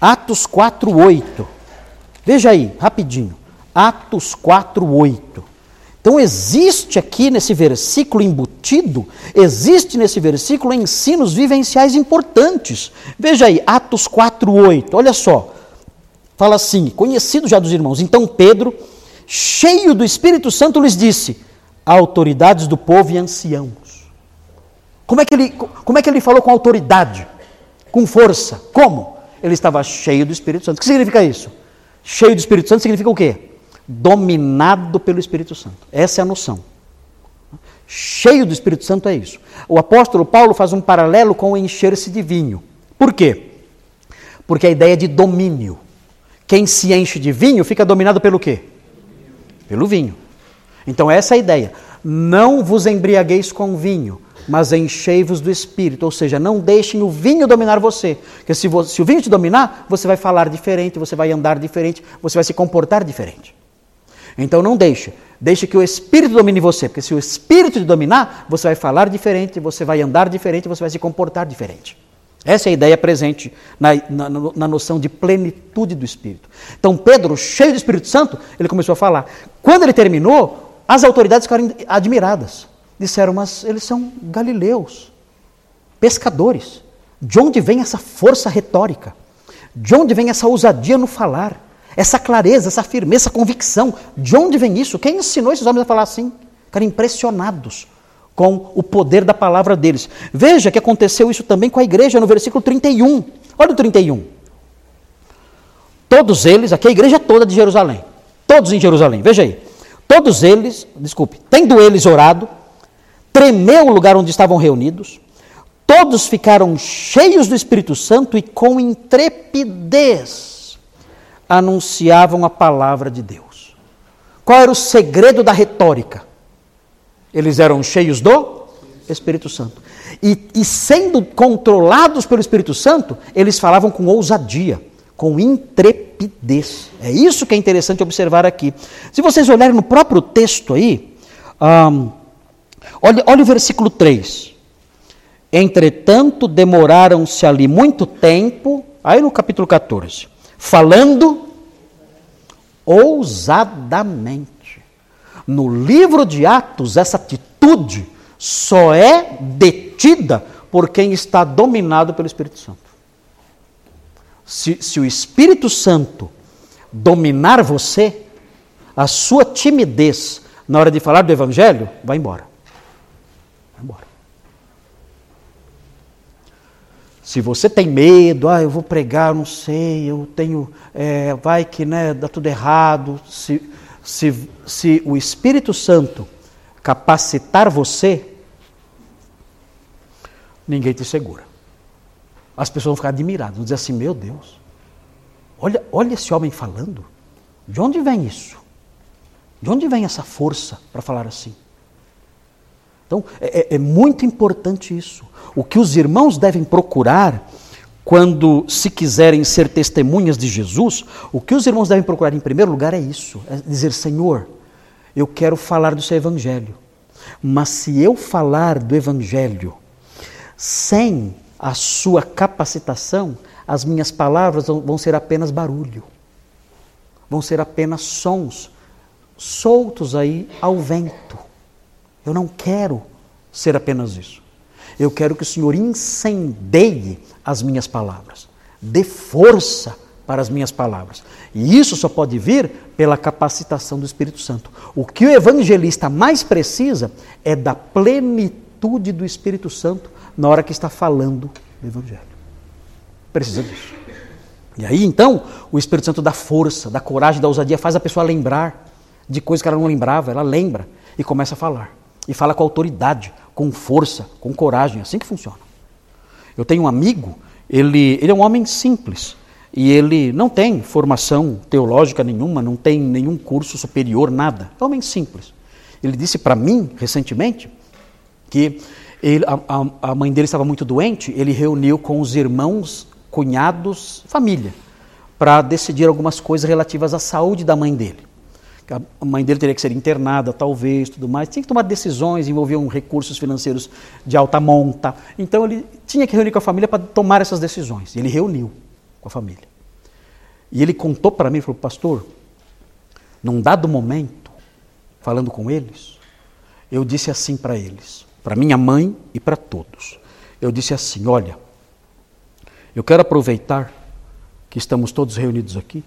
Atos 4, 8. Veja aí, rapidinho. Atos 4, 8. Então, existe aqui nesse versículo embutido, existe nesse versículo ensinos vivenciais importantes. Veja aí, Atos 4, 8. Olha só. Fala assim: conhecido já dos irmãos. Então, Pedro, cheio do Espírito Santo, lhes disse: autoridades do povo e anciãos como é que ele, como é que ele falou com autoridade? Com força? Como? Ele estava cheio do Espírito Santo. O que significa isso? Cheio do Espírito Santo significa o quê? Dominado pelo Espírito Santo. Essa é a noção. Cheio do Espírito Santo é isso. O apóstolo Paulo faz um paralelo com encher-se de vinho. Por quê? Porque a ideia é de domínio. Quem se enche de vinho fica dominado pelo quê? Pelo vinho. Então essa é a ideia. Não vos embriagueis com vinho, mas enchei-vos do Espírito. Ou seja, não deixem o vinho dominar você. Porque se, você, se o vinho te dominar, você vai falar diferente, você vai andar diferente, você vai se comportar diferente. Então não deixe. Deixe que o Espírito domine você. Porque se o Espírito te dominar, você vai falar diferente, você vai andar diferente, você vai se comportar diferente. Essa é a ideia presente na, na, na, noção de plenitude do Espírito. Então, Pedro, cheio do Espírito Santo, ele começou a falar. Quando ele terminou, as autoridades ficaram admiradas. Disseram, mas eles são galileus, pescadores. De onde vem essa força retórica? De onde vem essa ousadia no falar? Essa clareza, essa firmeza, essa convicção? De onde vem isso? Quem ensinou esses homens a falar assim? Ficaram impressionados com o poder da palavra deles. Veja que aconteceu isso também com a igreja no versículo 31. Olha o 31. Todos eles, aqui a igreja toda de Jerusalém, todos em Jerusalém, veja aí. Todos eles, desculpe, tendo eles orado, tremeu o lugar onde estavam reunidos, todos ficaram cheios do Espírito Santo e com intrepidez anunciavam a palavra de Deus. Qual era o segredo da retórica? Eles eram cheios do Espírito Santo. E, e sendo controlados pelo Espírito Santo, eles falavam com ousadia, com intrepidez. É isso que é interessante observar aqui. Se vocês olharem no próprio texto aí, um, Olha, olha o versículo 3. Entretanto, demoraram-se ali muito tempo, aí no capítulo 14, falando ousadamente. No livro de Atos, essa atitude só é detida por quem está dominado pelo Espírito Santo. Se, se o Espírito Santo dominar você, a sua timidez na hora de falar do Evangelho vai embora. Vai embora. Se você tem medo, ah, eu vou pregar, não sei, eu tenho, é, vai que né, dá tudo errado. Se, se, se o Espírito Santo capacitar você, ninguém te segura. As pessoas vão ficar admiradas, vão dizer assim: meu Deus, olha, olha esse homem falando. De onde vem isso? De onde vem essa força para falar assim? Então, é, é, é muito importante isso. O que os irmãos devem procurar quando se quiserem ser testemunhas de Jesus, o que os irmãos devem procurar em primeiro lugar é isso: é dizer, Senhor, eu quero falar do seu evangelho. Mas se eu falar do evangelho sem a sua capacitação, as minhas palavras vão ser apenas barulho, vão ser apenas sons soltos aí ao vento. Eu não quero ser apenas isso. Eu quero que o Senhor incendeie as minhas palavras, dê força para as minhas palavras. E isso só pode vir pela capacitação do Espírito Santo. O que o evangelista mais precisa é da plenitude do Espírito Santo na hora que está falando do Evangelho. Precisa disso. E aí então, o Espírito Santo dá força, dá coragem, dá ousadia, faz a pessoa lembrar de coisas que ela não lembrava, ela lembra e começa a falar. E fala com autoridade, com força, com coragem, é assim que funciona. Eu tenho um amigo, ele, ele é um homem simples, e ele não tem formação teológica nenhuma, não tem nenhum curso superior, nada. É um homem simples. Ele disse para mim, recentemente, que ele, a, a, mãe dele estava muito doente, ele reuniu com os irmãos, cunhados, família, para decidir algumas coisas relativas à saúde da mãe dele. A mãe dele teria que ser internada, talvez, tudo mais. Tinha que tomar decisões, envolviam recursos financeiros de alta monta. Então ele tinha que reunir com a família para tomar essas decisões. E ele reuniu com a família. E ele contou para mim, falou, pastor, num dado momento, falando com eles, eu disse assim para eles: para minha mãe e para todos. Eu disse assim: Olha, eu quero aproveitar que estamos todos reunidos aqui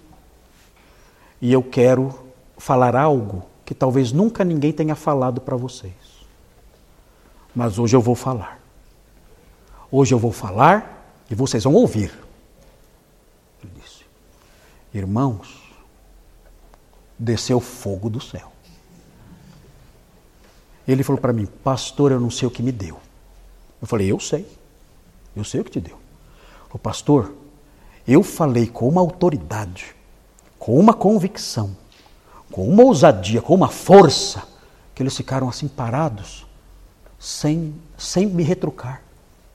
e eu quero falar algo que talvez nunca ninguém tenha falado para vocês. Mas hoje eu vou falar. Hoje eu vou falar e vocês vão ouvir. Ele disse: Irmãos, desceu fogo do céu. Ele falou para mim, pastor, eu não sei o que me deu. Eu falei, eu sei. Eu sei o que te deu. O pastor, eu falei com uma autoridade, com uma convicção, com uma ousadia, com uma força, que eles ficaram assim parados, sem, sem me retrucar,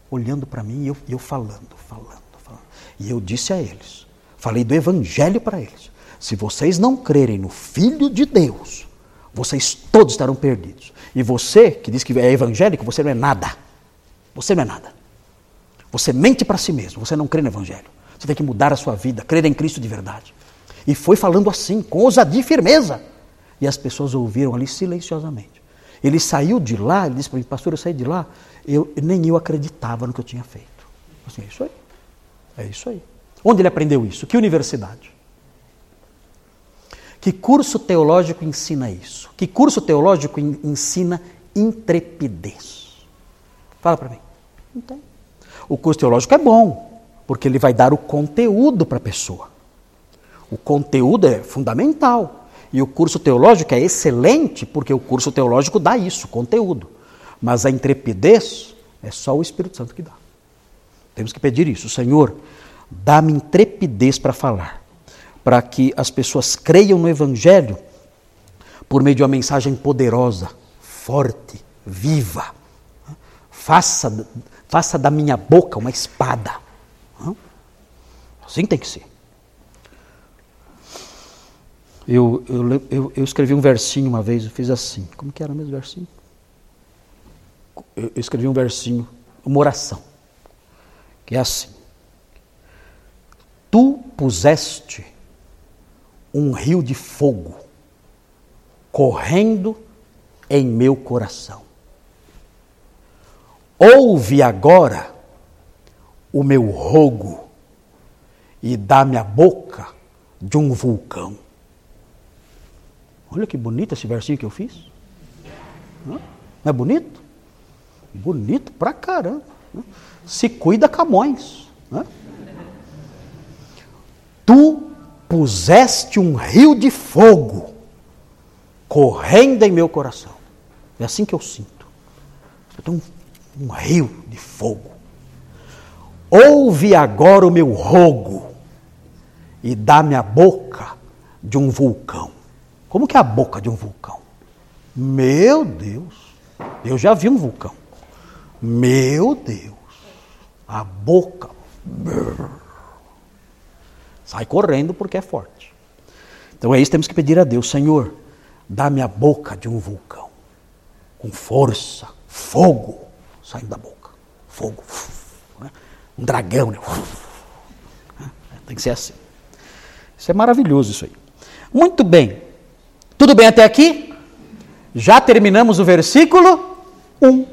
olhando para mim e eu, eu falando, falando, falando. E eu disse a eles, falei do evangelho para eles. Se vocês não crerem no Filho de Deus, vocês todos estarão perdidos. E você, que diz que é evangélico, você não é nada. Você não é nada. Você mente para si mesmo, você não crê no Evangelho. Você tem que mudar a sua vida, crer em Cristo de verdade. E foi falando assim, com ousadia e firmeza. E as pessoas ouviram ali silenciosamente. Ele saiu de lá, ele disse para mim, pastor, eu saí de lá, eu, nem eu acreditava no que eu tinha feito. Assim, é isso aí. É isso aí. Onde ele aprendeu isso? Que universidade? Que curso teológico ensina isso? Que curso teológico ensina intrepidez? Fala para mim. Não tem. O curso teológico é bom, porque ele vai dar o conteúdo para a pessoa. O conteúdo é fundamental. E o curso teológico é excelente, porque o curso teológico dá isso, conteúdo. Mas a intrepidez é só o Espírito Santo que dá. Temos que pedir isso. Senhor, dá-me intrepidez para falar para que as pessoas creiam no Evangelho por meio de uma mensagem poderosa, forte, viva. Faça, faça da minha boca uma espada. Assim tem que ser. Eu, eu, eu, eu, escrevi um versinho uma vez, eu fiz assim. Como que era o mesmo versinho? Eu, eu escrevi um versinho, uma oração, que é assim. Tu puseste um rio de fogo correndo em meu coração. Ouve agora o meu rogo e dá-me a boca de um vulcão. Olha que bonito esse versinho que eu fiz. Não é bonito? Bonito pra caramba. Se cuida, Camões. Né? Tu puseste um rio de fogo correndo em meu coração. É assim que eu sinto. Eu tenho um, um rio de fogo. Ouve agora o meu rogo e dá-me a boca de um vulcão. Como que é a boca de um vulcão? Meu Deus, eu já vi um vulcão. Meu Deus, a boca. Sai correndo porque é forte. Então é isso que temos que pedir a Deus, Senhor, dá-me a boca de um vulcão, com força, fogo saindo da boca, fogo, um dragão, né? tem que ser assim. Isso é maravilhoso isso aí. Muito bem. Tudo bem até aqui? Já terminamos o versículo 1.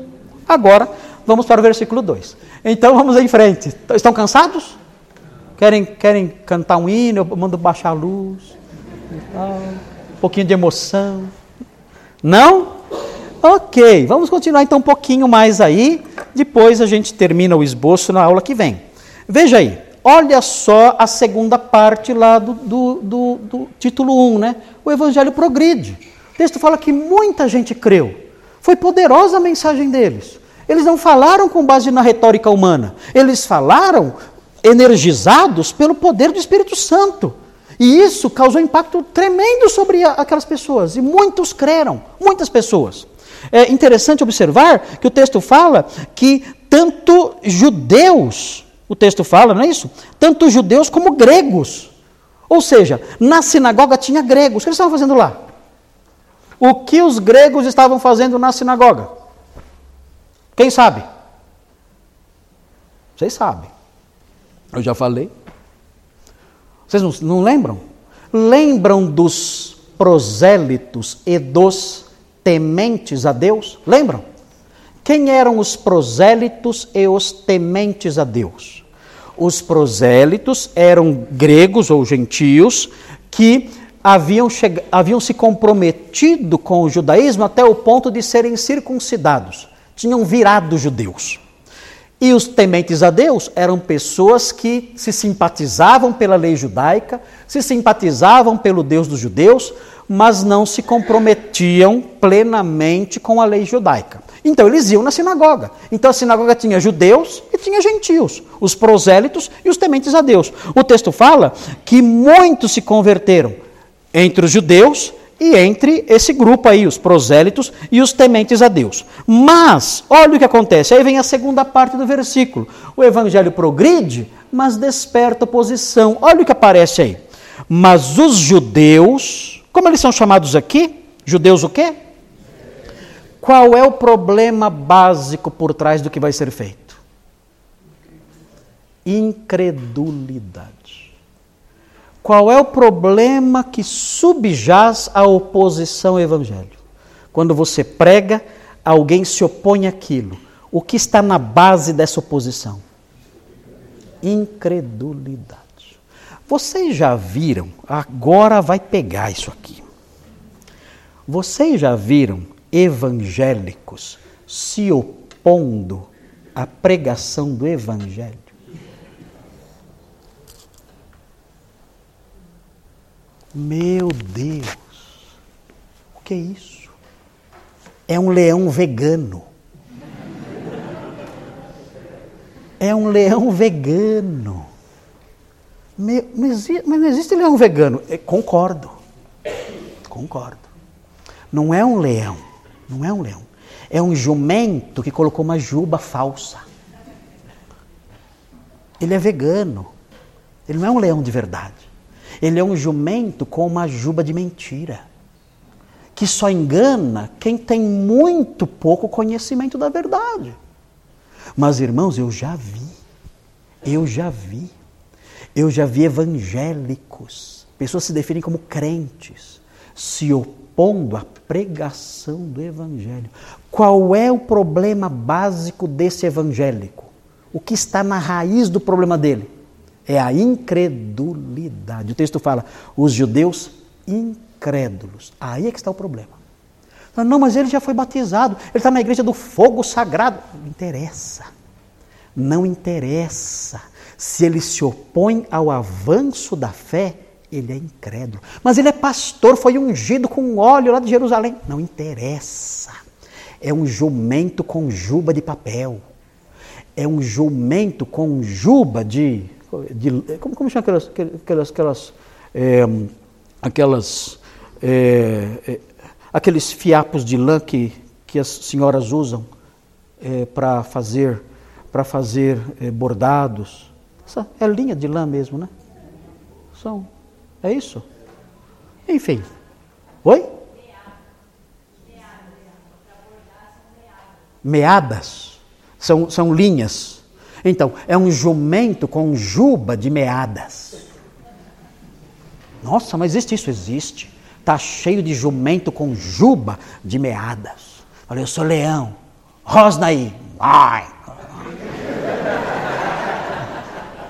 Agora vamos para o versículo 2. Então vamos em frente. Estão cansados? Querem, querem cantar um hino? Eu mando baixar a luz. Um pouquinho de emoção. Não? Ok, vamos continuar então um pouquinho mais aí. Depois a gente termina o esboço na aula que vem. Veja aí. Olha só a segunda parte lá do, do, do, do título 1, né? O Evangelho progride. O texto fala que muita gente creu. Foi poderosa a mensagem deles. Eles não falaram com base na retórica humana. Eles falaram energizados pelo poder do Espírito Santo. E isso causou impacto tremendo sobre aquelas pessoas. E muitos creram, muitas pessoas. É interessante observar que o texto fala que tanto judeus o texto fala, não é isso? Tanto judeus como gregos. Ou seja, na sinagoga tinha gregos. O que eles estavam fazendo lá? O que os gregos estavam fazendo na sinagoga? Quem sabe? Vocês sabem. Eu já falei. Vocês não, não lembram? Lembram dos prosélitos e dos tementes a Deus? Lembram? Quem eram os prosélitos e os tementes a Deus? Os prosélitos eram gregos ou gentios que haviam, haviam se comprometido com o judaísmo até o ponto de serem circuncidados, tinham virado judeus. E os tementes a Deus eram pessoas que se simpatizavam pela lei judaica, se simpatizavam pelo Deus dos judeus, mas não se comprometiam plenamente com a lei judaica. Então eles iam na sinagoga. Então a sinagoga tinha judeus e tinha gentios, os prosélitos e os tementes a Deus. O texto fala que muitos se converteram entre os judeus e entre esse grupo aí, os prosélitos e os tementes a Deus. Mas, olha o que acontece, aí vem a segunda parte do versículo. O evangelho progride, mas desperta oposição. Olha o que aparece aí. Mas os judeus, como eles são chamados aqui? Judeus o quê? Qual é o problema básico por trás do que vai ser feito? Incredulidade. Qual é o problema que subjaz à oposição ao evangelho? Quando você prega, alguém se opõe àquilo. O que está na base dessa oposição? Incredulidade. Vocês já viram, agora vai pegar isso aqui. Vocês já viram evangélicos se opondo à pregação do Evangelho. Meu Deus, o que é isso? É um leão vegano. É um leão vegano. Meu, mas não existe leão vegano. É, concordo. Concordo. Não é um leão não é um leão. É um jumento que colocou uma juba falsa. Ele é vegano. Ele não é um leão de verdade. Ele é um jumento com uma juba de mentira. Que só engana quem tem muito pouco conhecimento da verdade. Mas, irmãos, eu já vi. Eu já vi. Eu já vi evangélicos, pessoas se definem como crentes, se opondo à pregação do Evangelho. Qual é o problema básico desse evangélico? O que está na raiz do problema dele? É a incredulidade. O texto fala: os judeus incrédulos. Aí é que está o problema. Não, mas ele já foi batizado, ele está na igreja do fogo sagrado. Não interessa. Não interessa. Se ele se opõe ao avanço da fé, ele é incrédulo. Mas ele é pastor, foi ungido com óleo lá de Jerusalém. Não interessa. É um jumento com juba de papel. É um jumento com juba de. de como, como chama aquelas. aquelas, aquelas, é, aquelas é, é, aqueles fiapos de lã que, que as senhoras usam para fazer, pra fazer bordados. Essa é linha de lã mesmo, né? São é isso? Enfim. Oi? Meadas. São, são linhas. Então, é um jumento com juba de meadas. Nossa, mas existe isso? Existe. Está cheio de jumento com juba de meadas. Olha, eu sou leão. Rosna aí. Vai.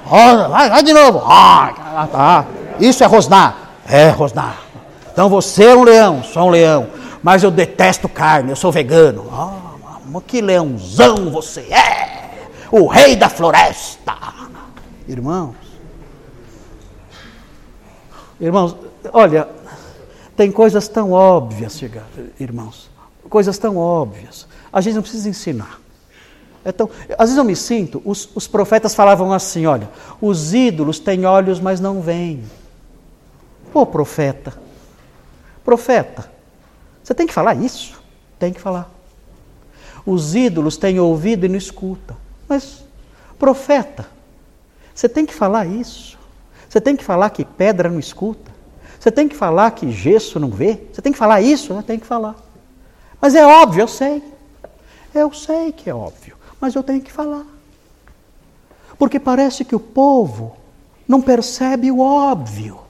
Rosna, vai, vai de novo. Ai. Ah, tá. Isso é rosnar? É rosnar. Então você é um leão, sou um leão. Mas eu detesto carne, eu sou vegano. Ah, que leãozão você é! O rei da floresta! Irmãos, irmãos, olha, tem coisas tão óbvias, irmãos, coisas tão óbvias. A gente não precisa ensinar. Então, às vezes eu me sinto, os, os profetas falavam assim: olha, os ídolos têm olhos, mas não veem. Pô, profeta, profeta, você tem que falar isso? Tem que falar. Os ídolos têm ouvido e não escutam. Mas, profeta, você tem que falar isso? Você tem que falar que pedra não escuta? Você tem que falar que gesso não vê? Você tem que falar isso? Tem que falar. Mas é óbvio, eu sei. Eu sei que é óbvio, mas eu tenho que falar. Porque parece que o povo não percebe o óbvio.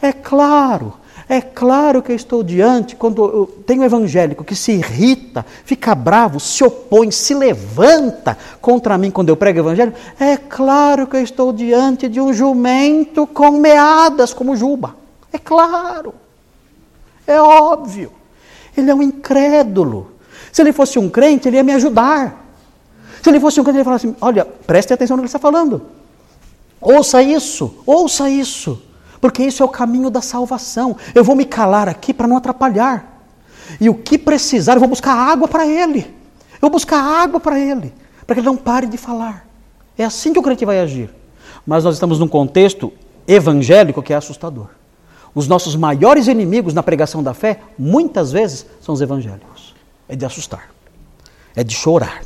É claro, é claro que eu estou diante, quando eu tenho um evangélico que se irrita, fica bravo, se opõe, se levanta contra mim quando eu prego o evangelho, é claro que eu estou diante de um jumento com meadas como juba. É claro. É óbvio. Ele é um incrédulo. Se ele fosse um crente, ele ia me ajudar. Se ele fosse um crente, ele ia falar assim: olha, preste atenção no que ele está falando. Ouça isso, ouça isso porque isso é o caminho da salvação. Eu vou me calar aqui para não atrapalhar. E o que precisar, eu vou buscar água para ele. Eu vou buscar água para ele, para que ele não pare de falar. É assim que o crente vai agir. Mas nós estamos num contexto evangélico que é assustador. Os nossos maiores inimigos na pregação da fé, muitas vezes, são os evangélicos. É de assustar. É de chorar.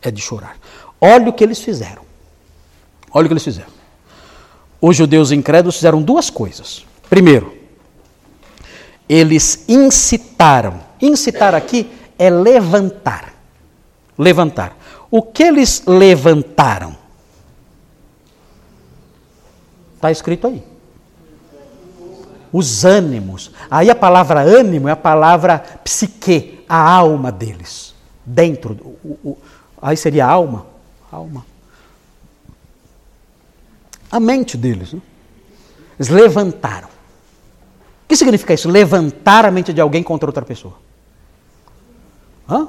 É de chorar. Olha o que eles fizeram. Olha o que eles fizeram os judeus incrédulos fizeram duas coisas. Primeiro, eles incitaram. Incitar aqui é levantar. Levantar. O que eles levantaram? Está escrito aí. Os ânimos. Aí a palavra ânimo é a palavra psique, a alma deles. Dentro. O, o, aí seria alma. Alma a mente deles. Né? Eles levantaram. O que significa isso? Levantar a mente de alguém contra outra pessoa. Hã?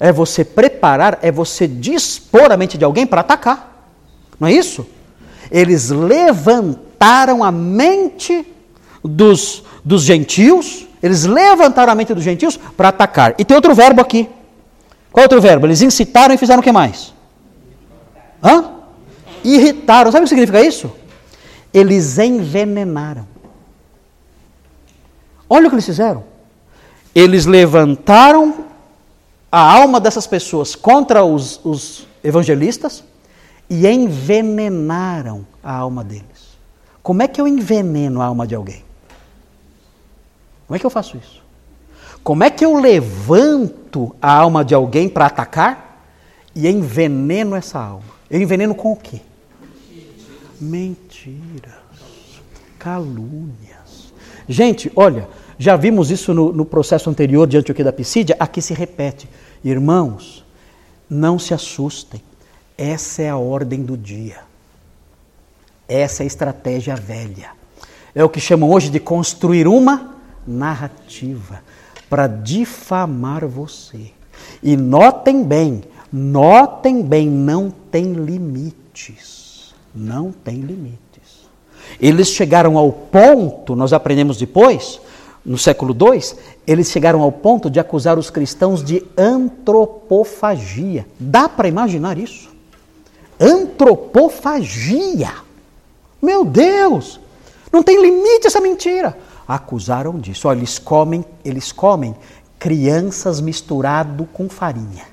É você preparar, é você dispor a mente de alguém para atacar. Não é isso? Eles levantaram a mente dos, dos gentios, eles levantaram a mente dos gentios para atacar. E tem outro verbo aqui. Qual é outro verbo? Eles incitaram e fizeram o que mais? Hã? Irritaram. Sabe o que significa isso? Eles envenenaram. Olha o que eles fizeram. Eles levantaram a alma dessas pessoas contra os, os evangelistas e envenenaram a alma deles. Como é que eu enveneno a alma de alguém? Como é que eu faço isso? Como é que eu levanto a alma de alguém para atacar e enveneno essa alma? Eu enveneno com o quê? Mentiras, calúnias. Gente, olha, já vimos isso no, no processo anterior de Antioquia da Pisídia, aqui se repete. Irmãos, não se assustem, essa é a ordem do dia. Essa é a estratégia velha. É o que chamam hoje de construir uma narrativa para difamar você. E notem bem, notem bem, não tem limites. Não tem limites. Eles chegaram ao ponto, nós aprendemos depois, no século II, eles chegaram ao ponto de acusar os cristãos de antropofagia. Dá para imaginar isso? Antropofagia. Meu Deus! Não tem limite essa mentira. Acusaram disso. Olha, eles comem, eles comem crianças misturado com farinha.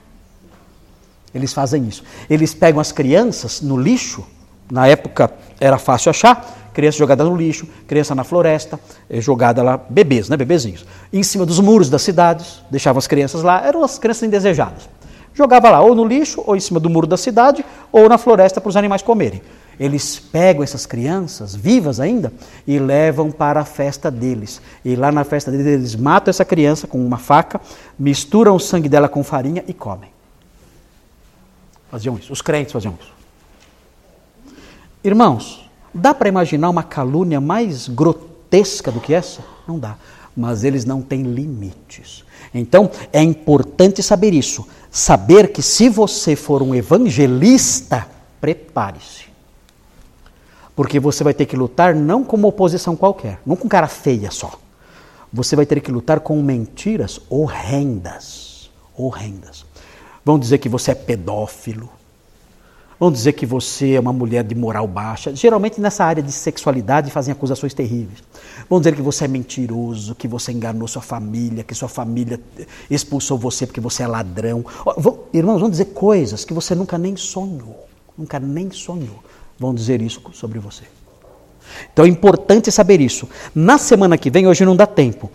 Eles fazem isso. Eles pegam as crianças no lixo, na época era fácil achar, criança jogada no lixo, criança na floresta, eh, jogada lá, bebês, né, bebezinhos, em cima dos muros das cidades, deixavam as crianças lá, eram as crianças indesejadas. Jogava lá, ou no lixo, ou em cima do muro da cidade, ou na floresta para os animais comerem. Eles pegam essas crianças, vivas ainda, e levam para a festa deles. E lá na festa deles, eles matam essa criança com uma faca, misturam o sangue dela com farinha e comem. Faziam isso, os crentes faziam isso. Irmãos, dá para imaginar uma calúnia mais grotesca do que essa? Não dá. Mas eles não têm limites. Então, é importante saber isso. Saber que se você for um evangelista, prepare-se. Porque você vai ter que lutar não com uma oposição qualquer, não com cara feia só. Você vai ter que lutar com mentiras horrendas. Horrendas. Vão dizer que você é pedófilo. Vão dizer que você é uma mulher de moral baixa. Geralmente nessa área de sexualidade fazem acusações terríveis. Vão dizer que você é mentiroso, que você enganou sua família, que sua família expulsou você porque você é ladrão. Irmãos, vão dizer coisas que você nunca nem sonhou. Nunca nem sonhou. Vão dizer isso sobre você. Então é importante saber isso. Na semana que vem, hoje não dá tempo,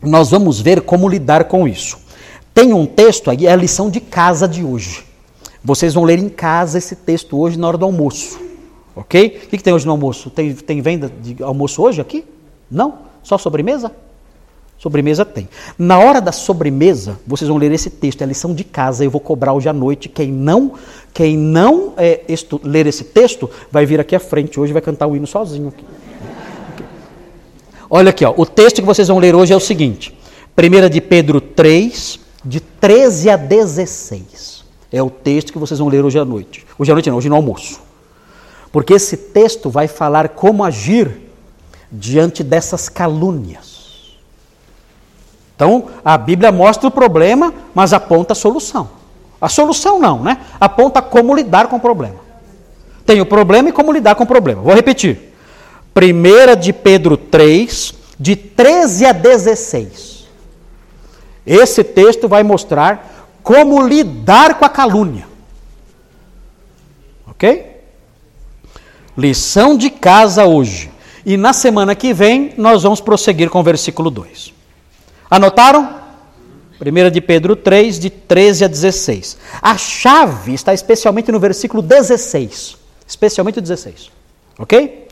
nós vamos ver como lidar com isso. Tem um texto aí, é a lição de casa de hoje. Vocês vão ler em casa esse texto hoje na hora do almoço. Ok? O que, que tem hoje no almoço? Tem, tem venda de almoço hoje aqui? Não? Só sobremesa? Sobremesa tem. Na hora da sobremesa, vocês vão ler esse texto, é a lição de casa, eu vou cobrar hoje à noite. Quem não, quem não é, estu, ler esse texto, vai vir aqui à frente hoje vai cantar o hino sozinho aqui. Olha aqui, ó, o texto que vocês vão ler hoje é o seguinte: 1 de Pedro 3, de 13 a 16. É o texto que vocês vão ler hoje à noite. Hoje à noite não, hoje no almoço. Porque esse texto vai falar como agir diante dessas calúnias. Então, a Bíblia mostra o problema, mas aponta a solução. A solução não, né? Aponta como lidar com o problema. Tem o problema e como lidar com o problema. Vou repetir. 1 de Pedro 3, de 13 a 16. Esse texto vai mostrar como lidar com a calúnia. Ok? Lição de casa hoje. E na semana que vem nós vamos prosseguir com o versículo 2. Anotaram? 1 de Pedro 3, de 13 a 16. A chave está especialmente no versículo 16. Especialmente o 16. Ok?